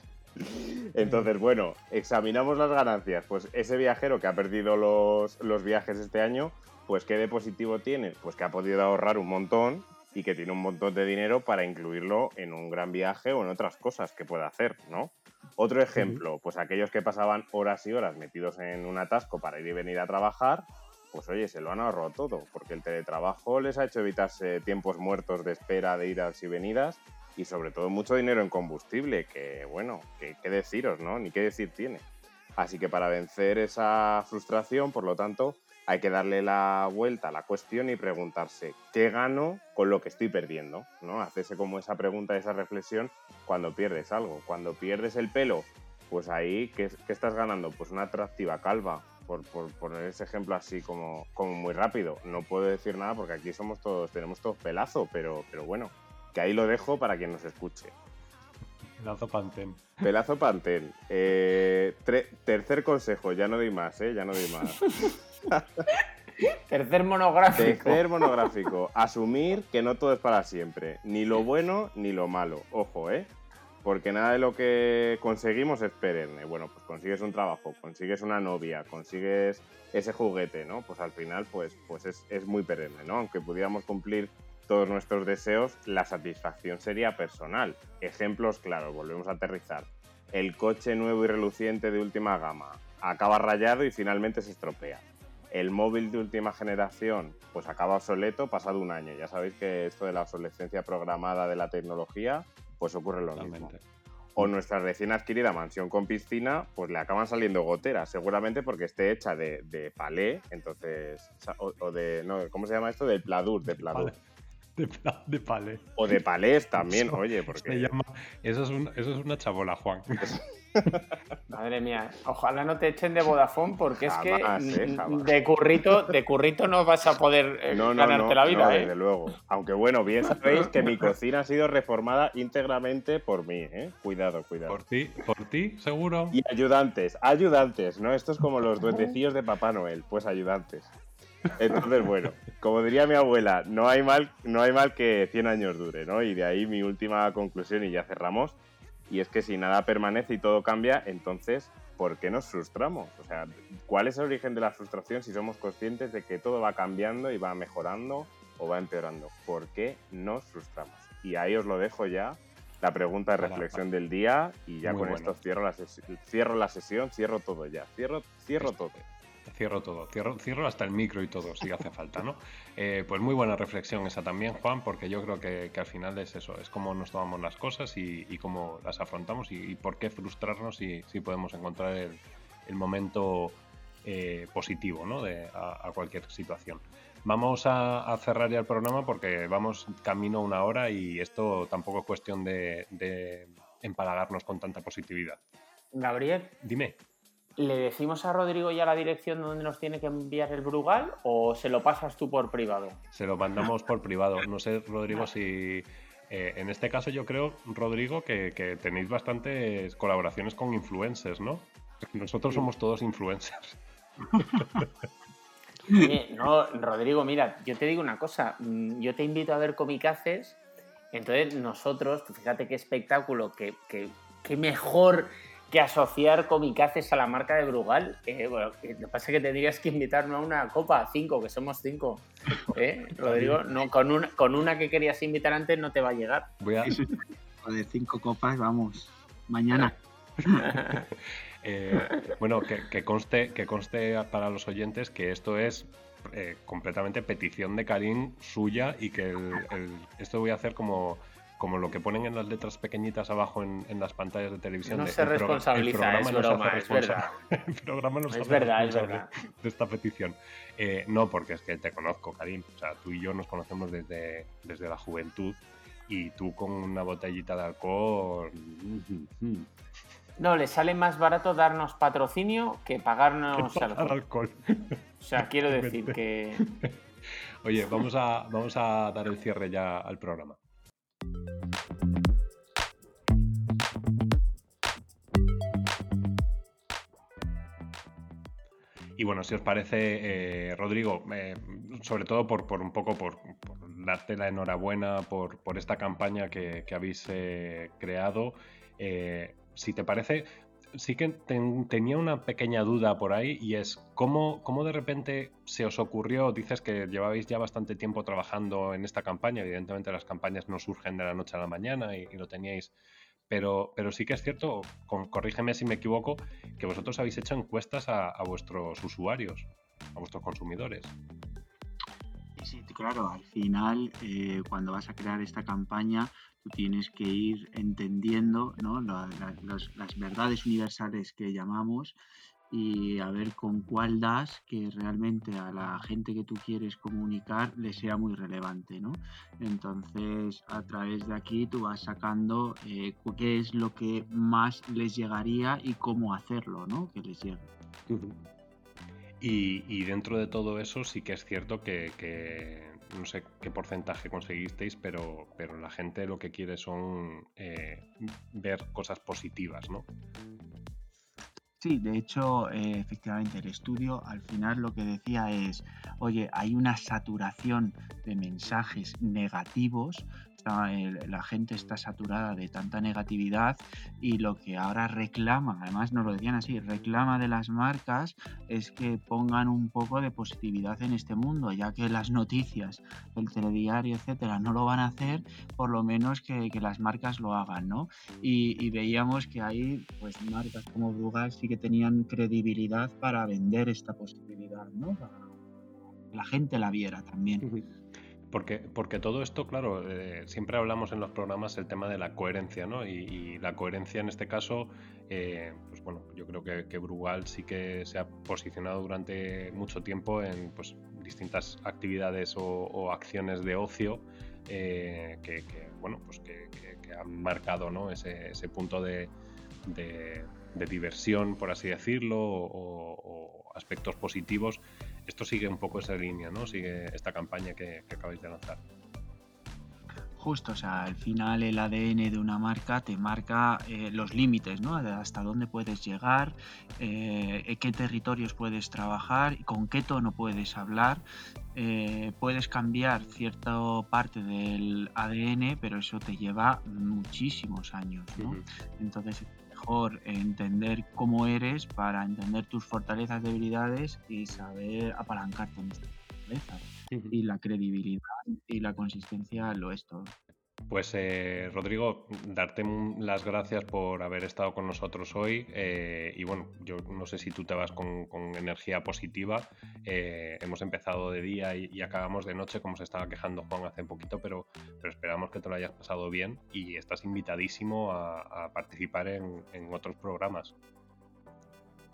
Entonces, bueno, examinamos las ganancias. Pues ese viajero que ha perdido los, los viajes este año, pues ¿qué de positivo tiene? Pues que ha podido ahorrar un montón y que tiene un montón de dinero para incluirlo en un gran viaje o en otras cosas que pueda hacer, ¿no? Otro ejemplo, pues aquellos que pasaban horas y horas metidos en un atasco para ir y venir a trabajar, pues oye, se lo han ahorrado todo, porque el teletrabajo les ha hecho evitarse tiempos muertos de espera de idas y venidas y sobre todo mucho dinero en combustible, que bueno, que, qué deciros, ¿no? Ni qué decir tiene. Así que para vencer esa frustración, por lo tanto, hay que darle la vuelta a la cuestión y preguntarse, ¿qué gano con lo que estoy perdiendo? ¿no? Hacerse como esa pregunta, esa reflexión cuando pierdes algo. Cuando pierdes el pelo, pues ahí, ¿qué, estás ganando? Pues una atractiva calva, por, poner ese ejemplo así como, como muy rápido. No puedo decir nada porque aquí somos todos, tenemos todos pelazo, pero, pero bueno, que ahí lo dejo para quien nos escuche. Pelazo Pantén. Pelazo Pantén. Eh, tercer consejo, ya no doy más, ¿eh? Ya no doy más. Tercer monográfico. Tercer monográfico. Asumir que no todo es para siempre. Ni lo bueno ni lo malo. Ojo, ¿eh? Porque nada de lo que conseguimos es perenne. Bueno, pues consigues un trabajo, consigues una novia, consigues ese juguete, ¿no? Pues al final, pues, pues es, es muy perenne, ¿no? Aunque pudiéramos cumplir todos nuestros deseos, la satisfacción sería personal. Ejemplos claros, volvemos a aterrizar. El coche nuevo y reluciente de última gama acaba rayado y finalmente se estropea. El móvil de última generación pues acaba obsoleto pasado un año. Ya sabéis que esto de la obsolescencia programada de la tecnología pues ocurre lo mismo. O nuestra recién adquirida mansión con piscina, pues le acaban saliendo goteras, seguramente porque esté hecha de, palé, entonces, o, de, no, ¿cómo se llama esto? Del pladur, de pladur. De, de palé. O de palés también, oye, porque. Eso, es eso es una chabola, Juan. Madre mía, ojalá no te echen de Vodafone porque es que eh, de currito de currito no vas a poder eh, ganarte la vida, ¿eh? Desde luego. Aunque bueno, bien sabéis que mi cocina ha sido reformada íntegramente por mí, ¿eh? Cuidado, cuidado. Por ti, por ti, seguro. Y ayudantes, ayudantes, ¿no? Estos como los duendecillos de Papá Noel, pues ayudantes. Entonces, bueno, como diría mi abuela, no hay mal, no hay mal que 100 años dure, ¿no? Y de ahí mi última conclusión y ya cerramos. Y es que si nada permanece y todo cambia, entonces, ¿por qué nos frustramos? O sea, ¿cuál es el origen de la frustración si somos conscientes de que todo va cambiando y va mejorando o va empeorando? ¿Por qué nos frustramos? Y ahí os lo dejo ya, la pregunta de reflexión del día y ya con esto cierro la, cierro la sesión, cierro todo ya, cierro, cierro todo. Cierro todo, cierro, cierro hasta el micro y todo, si hace falta, ¿no? Eh, pues muy buena reflexión esa también, Juan, porque yo creo que, al final es eso, es cómo nos tomamos las cosas y, cómo las afrontamos y, por qué frustrarnos si, si podemos encontrar el, momento eh, positivo, ¿no? De, a, cualquier situación. Vamos a, cerrar ya el programa porque vamos camino a una hora y esto tampoco es cuestión de, de empalagarnos con tanta positividad. Gabriel. Dime. ¿Le decimos a Rodrigo ya la dirección donde nos tiene que enviar el Brugal o se lo pasas tú por privado? Se lo mandamos por privado. No sé, Rodrigo, si... Eh, en este caso yo creo, Rodrigo, que, tenéis bastantes colaboraciones con influencers, ¿no? Nosotros somos todos influencers. no, Rodrigo, mira, yo te digo una cosa. Mm, yo te invito a ver Comicaces. Entonces nosotros, fíjate qué espectáculo, qué, qué mejor que asociar comicaces a la marca de Brugal. Eh, bueno, lo que pasa es que tendrías que invitarnos a una copa, cinco, que somos cinco. ¿Eh? Rodrigo, no, con, una, con una que querías invitar antes no te va a llegar. Voy a... De cinco copas, vamos, mañana. Eh, bueno, que, conste, que conste para los oyentes que esto es eh, completamente petición de Karim suya y que esto voy a hacer como como lo que ponen en las letras pequeñitas abajo en, las pantallas de televisión. No se responsabiliza, es broma, es verdad. el programa no es verdad, es verdad. De, esta petición. Eh, no, porque es que te conozco, Karim. O sea, tú y yo nos conocemos desde, desde la juventud y tú con una botellita de alcohol... No, le sale más barato darnos patrocinio que pagarnos alcohol. O sea, quiero decir que... Oye, vamos a, vamos a dar el cierre ya al programa. Y bueno, si os parece, eh, Rodrigo, eh, sobre todo por, un poco por, darte la enhorabuena por, esta campaña que, habéis eh, creado. si te parece, sí que tenía una pequeña duda por ahí y es ¿cómo, cómo, de repente se os ocurrió, dices que llevabais ya bastante tiempo trabajando en esta campaña, evidentemente las campañas no surgen de la noche a la mañana y, lo teníais, pero, pero sí que es cierto, corrígeme si me equivoco, que vosotros habéis hecho encuestas a, vuestros usuarios, a vuestros consumidores. Sí, claro, al final eh, cuando vas a crear esta campaña tú tienes que ir entendiendo las verdades universales que llamamos y a ver con cuál das que realmente a la gente que tú quieres comunicar le sea muy relevante, ¿no? Entonces, a través de aquí tú vas sacando eh, qué es lo que más les llegaría y cómo hacerlo, ¿no? Que les llegue. y, dentro de todo eso sí que es cierto que no sé qué porcentaje conseguisteis, pero, pero la gente lo que quiere son eh, ver cosas positivas, ¿no? Sí, de hecho, eh, efectivamente, el estudio al final lo que decía es, oye, hay una saturación de mensajes negativos la gente está saturada de tanta negatividad y lo que ahora reclama, además nos lo decían así, reclama de las marcas es que pongan un poco de positividad en este mundo, ya que las noticias, el telediario, etcétera, no lo van a hacer, por lo menos que, las marcas lo hagan, ¿no? Y, veíamos que ahí, pues marcas como Brugal sí que tenían credibilidad para vender esta positividad, ¿no? Para que la gente la viera también. Porque, porque todo esto, claro, eh, siempre hablamos en los programas el tema de la coherencia, ¿no? Y, la coherencia en este caso, eh, pues bueno, yo creo que, Brugal sí que se ha posicionado durante mucho tiempo en pues, distintas actividades o, acciones de ocio eh, que, bueno, pues que, han marcado ¿no? ese, punto de, diversión, por así decirlo, o aspectos positivos esto sigue un poco esa línea, ¿no? Sigue esta campaña que, acabáis de lanzar. Justo, o sea, al final el ADN de una marca te marca eh, los límites, ¿no? hasta dónde puedes llegar, eh, en qué territorios puedes trabajar, con qué tono puedes hablar. Eh, puedes cambiar cierta parte del ADN, pero eso te lleva muchísimos años, ¿no? Entonces, mejor entender cómo eres para entender tus fortalezas, debilidades y saber apalancarte en Y la credibilidad y la consistencia lo es todo. Pues eh, Rodrigo, darte las gracias por haber estado con nosotros hoy eh, y bueno, yo no sé si tú te vas con, energía positiva. Eh, hemos empezado de día y, acabamos de noche, como se estaba quejando Juan hace un poquito, pero, pero esperamos que te lo hayas pasado bien y estás invitadísimo a, participar en otros programas.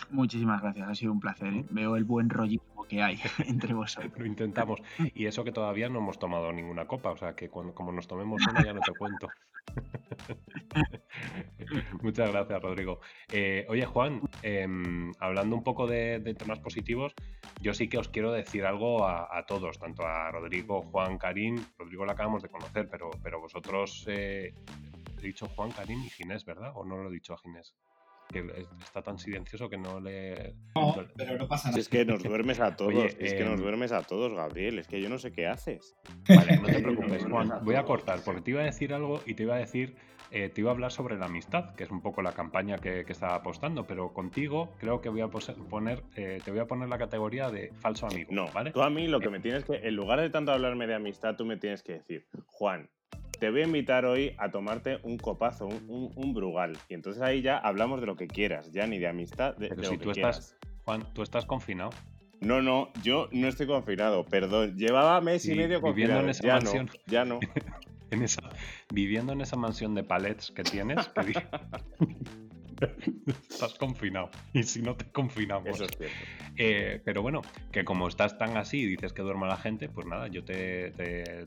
Muchísimas gracias, ha sido un placer. ¿eh? Veo el buen rollismo que hay entre vosotros. Lo intentamos. Y eso que todavía no hemos tomado ninguna copa, o sea que cuando, como nos tomemos una ya no te cuento. Muchas gracias, Rodrigo. Eh, oye, Juan, em, hablando un poco de, temas positivos, yo sí que os quiero decir algo a, todos, tanto a Rodrigo, Juan, Karim. Rodrigo lo acabamos de conocer, pero, pero vosotros eh, he dicho Juan, Karim y Ginés, ¿verdad? ¿O no lo he dicho a Ginés? Que está tan silencioso que no le. No, pero no pasa nada. es que nos duermes a todos, es que nos em, duermes a todos, Gabriel. Es que yo no sé qué haces. Vale, no te preocupes, Juan. Voy a cortar porque te iba a decir algo y te iba a decir. Eh, te iba a hablar sobre la amistad, que es un poco la campaña que, estaba apostando, pero contigo creo que voy a poner, eh, te voy a poner la categoría de falso amigo. No, ¿vale? Tú a mí lo que me tienes que, en lugar de tanto hablarme de amistad, tú me tienes que decir, Juan, te voy a invitar hoy a tomarte un copazo, un, brugal. Y entonces ahí ya hablamos de lo que quieras, ya ni de amistad, de, Pero si tú estás, Juan, tú estás confinado. No, no, yo no estoy confinado, perdón. Llevaba mes y, medio confinado. Viviendo en esa ya mansión. No, ya no. en esa, viviendo en esa mansión de palets que tienes. Que estás confinado. Y si no te confinamos. Eso es cierto. Eh, pero bueno, que como estás tan así y dices que duerma la gente, pues nada, yo te,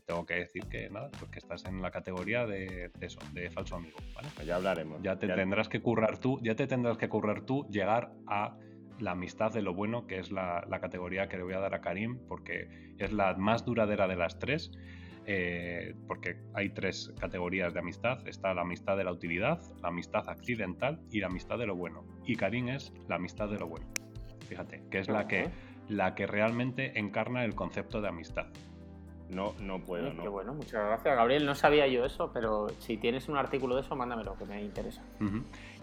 tengo que decir que nada, pues que estás en la categoría de, eso, de falso amigo. Pues ya hablaremos. Ya te tendrás que currar tú, ya te tendrás que currar tú llegar a la amistad de lo bueno, que es la, la categoría que le voy a dar a Karim, porque es la más duradera de las tres eh, porque hay tres categorías de amistad. Está la amistad de la utilidad, la amistad accidental y la amistad de lo bueno. Y Karim es la amistad de lo bueno. Fíjate, que es la que, la que realmente encarna el concepto de amistad. No, no puedo, ¿no? Qué bueno, muchas gracias, Gabriel. No sabía yo eso, pero si tienes un artículo de eso, mándamelo, que me interesa.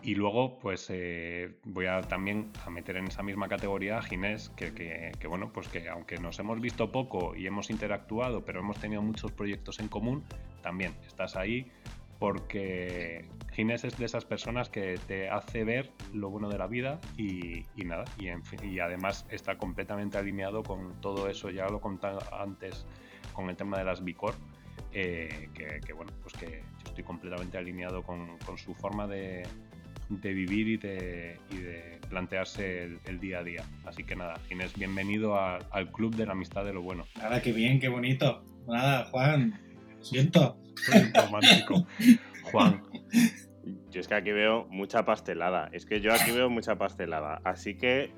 Y luego, pues eh, voy a también a meter en esa misma categoría a Ginés, que, bueno, pues que aunque nos hemos visto poco y hemos interactuado, pero hemos tenido muchos proyectos en común, también estás ahí porque Ginés es de esas personas que te hace ver lo bueno de la vida y, nada, y, y además está completamente alineado con todo eso, ya lo conté antes con el tema de las Bicor, eh, que, bueno, pues que yo estoy completamente alineado con su forma de, de vivir y de, y de plantearse el, día a día. Así que nada, Inés, bienvenido al Club de la Amistad de lo Bueno. Nada, qué bien, qué bonito. Nada, Juan, siento. Romántico. Juan, yo es que aquí veo mucha pastelada. Es que yo aquí veo mucha pastelada. Así que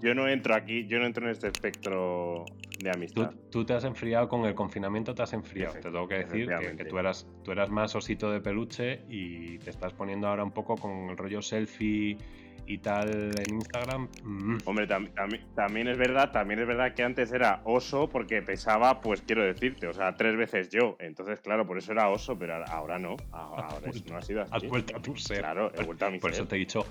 yo, no entro aquí, yo no entro en este espectro de amistad. Tú, te has enfriado con el confinamiento, te has enfriado. Te tengo que decir que, tú, eras, tú eras más osito de peluche y te estás poniendo ahora un poco con el rollo selfie y tal en Instagram. Mm. Hombre, también es verdad, también es verdad que antes era oso porque pesaba, pues quiero decirte, o sea, tres veces yo. Entonces, claro, por eso era oso, pero ahora no. Ahora, no ha sido así. Has vuelto a tu ser. Claro, he vuelto a mi Por eso te he dicho,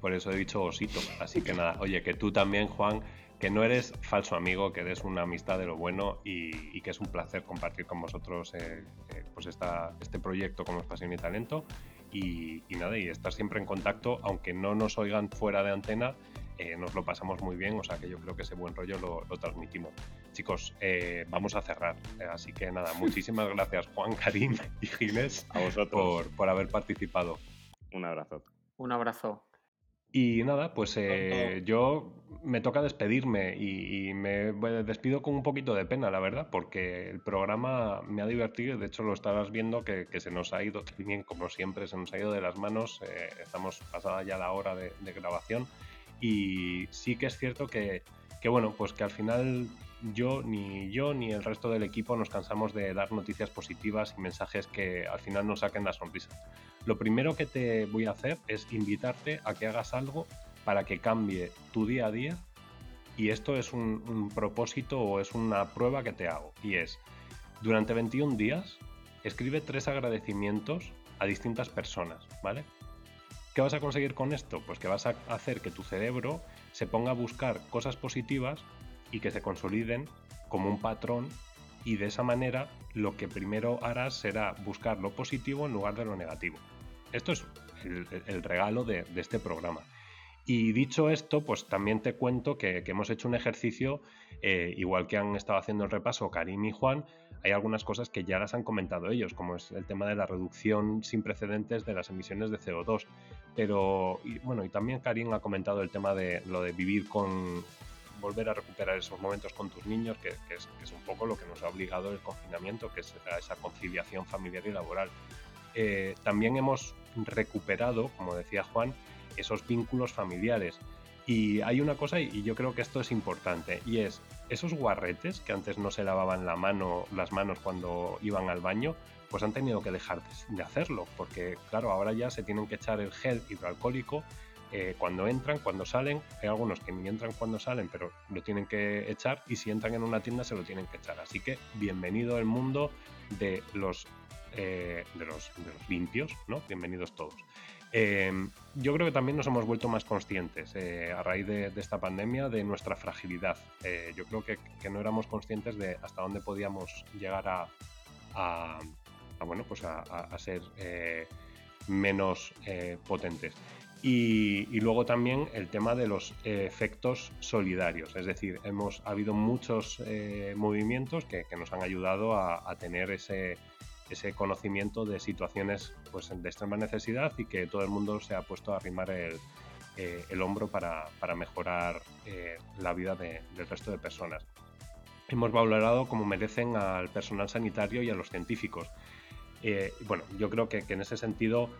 por eso he dicho osito. Así que nada, oye, que tú también, Juan, que no eres falso amigo, que eres una amistad de lo bueno y, que es un placer compartir con vosotros eh, eh, pues esta, este proyecto como Pasión y Talento y, nada, y estar siempre en contacto, aunque no nos oigan fuera de antena, eh, nos lo pasamos muy bien, o sea que yo creo que ese buen rollo lo, transmitimos. Chicos, eh, vamos a cerrar, así que nada, muchísimas gracias Juan, Karim y Ginés a vosotros. Por, por haber participado. Un abrazo. Un abrazo. Y nada, pues eh, yo me toca despedirme y, me despido con un poquito de pena, la verdad, porque el programa me ha divertido. De hecho, lo estarás viendo que, se nos ha ido también, como siempre, se nos ha ido de las manos. Eh, estamos pasada ya la hora de, grabación y sí que es cierto que, que, bueno, pues que al final yo, ni yo, ni el resto del equipo nos cansamos de dar noticias positivas y mensajes que al final nos saquen la sonrisa. Lo primero que te voy a hacer es invitarte a que hagas algo para que cambie tu día a día y esto es un, propósito o es una prueba que te hago y es durante 21 días escribe tres agradecimientos a distintas personas, ¿vale? ¿Qué vas a conseguir con esto? Pues que vas a hacer que tu cerebro se ponga a buscar cosas positivas y que se consoliden como un patrón y de esa manera lo que primero harás será buscar lo positivo en lugar de lo negativo. Esto es el, regalo de, este programa. Y dicho esto, pues también te cuento que, hemos hecho un ejercicio, eh, igual que han estado haciendo el repaso Karim y Juan, hay algunas cosas que ya las han comentado ellos, como es el tema de la reducción sin precedentes de las emisiones de CO2. Pero, bueno, y también Karim ha comentado el tema de lo de vivir con, volver a recuperar esos momentos con tus niños, que, es, un poco lo que nos ha obligado el confinamiento, que es esa conciliación familiar y laboral. Eh, también hemos recuperado, como decía Juan, esos vínculos familiares. Y hay una cosa, y yo creo que esto es importante, y es esos guarretes que antes no se lavaban la mano, las manos cuando iban al baño, pues han tenido que dejar de hacerlo, porque claro, ahora ya se tienen que echar el gel hidroalcohólico eh, cuando entran, cuando salen. Hay algunos que ni entran cuando salen, pero lo tienen que echar, y si entran en una tienda se lo tienen que echar. Así que bienvenido al mundo de los, eh, de los, de los limpios, ¿no? Bienvenidos todos. Em, yo creo que también nos hemos vuelto más conscientes eh, a raíz de, esta pandemia de nuestra fragilidad. Yo creo que, no éramos conscientes de hasta dónde podíamos llegar a, bueno, pues a, ser menos potentes. Y, luego también el tema de los efectos solidarios, es decir, hemos ha habido muchos movimientos que, que, nos han ayudado a tener ese, ese conocimiento de situaciones pues, de extrema necesidad y que todo el mundo se ha puesto a arrimar el, eh, hombro para, mejorar eh, la vida del resto de personas. Hemos valorado como merecen al personal sanitario y a los científicos. Eh, bueno, yo creo que, en ese sentido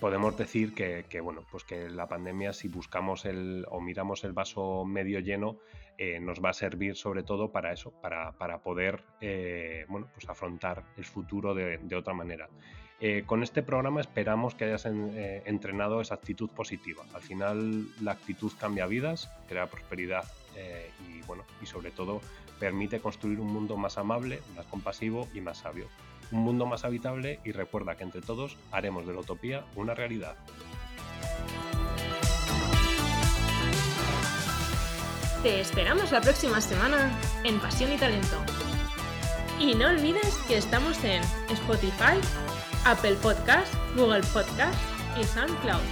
podemos decir que, bueno, pues que la pandemia, si buscamos el o miramos el vaso medio lleno, eh, nos va a servir sobre todo para eso, para, poder eh, bueno, pues afrontar el futuro de, otra manera. Eh, con este programa esperamos que hayas entrenado esa actitud positiva. Al final la actitud cambia vidas, crea prosperidad y, bueno, y sobre todo permite construir un mundo más amable, más compasivo y más sabio. Un mundo más habitable y recuerda que entre todos haremos de la utopía una realidad. Te esperamos la próxima semana en Pasión y Talento. Y no olvides que estamos en Spotify, Apple Podcast, Google Podcast y SoundCloud.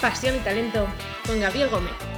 Pasión y Talento con Gabriel Gómez.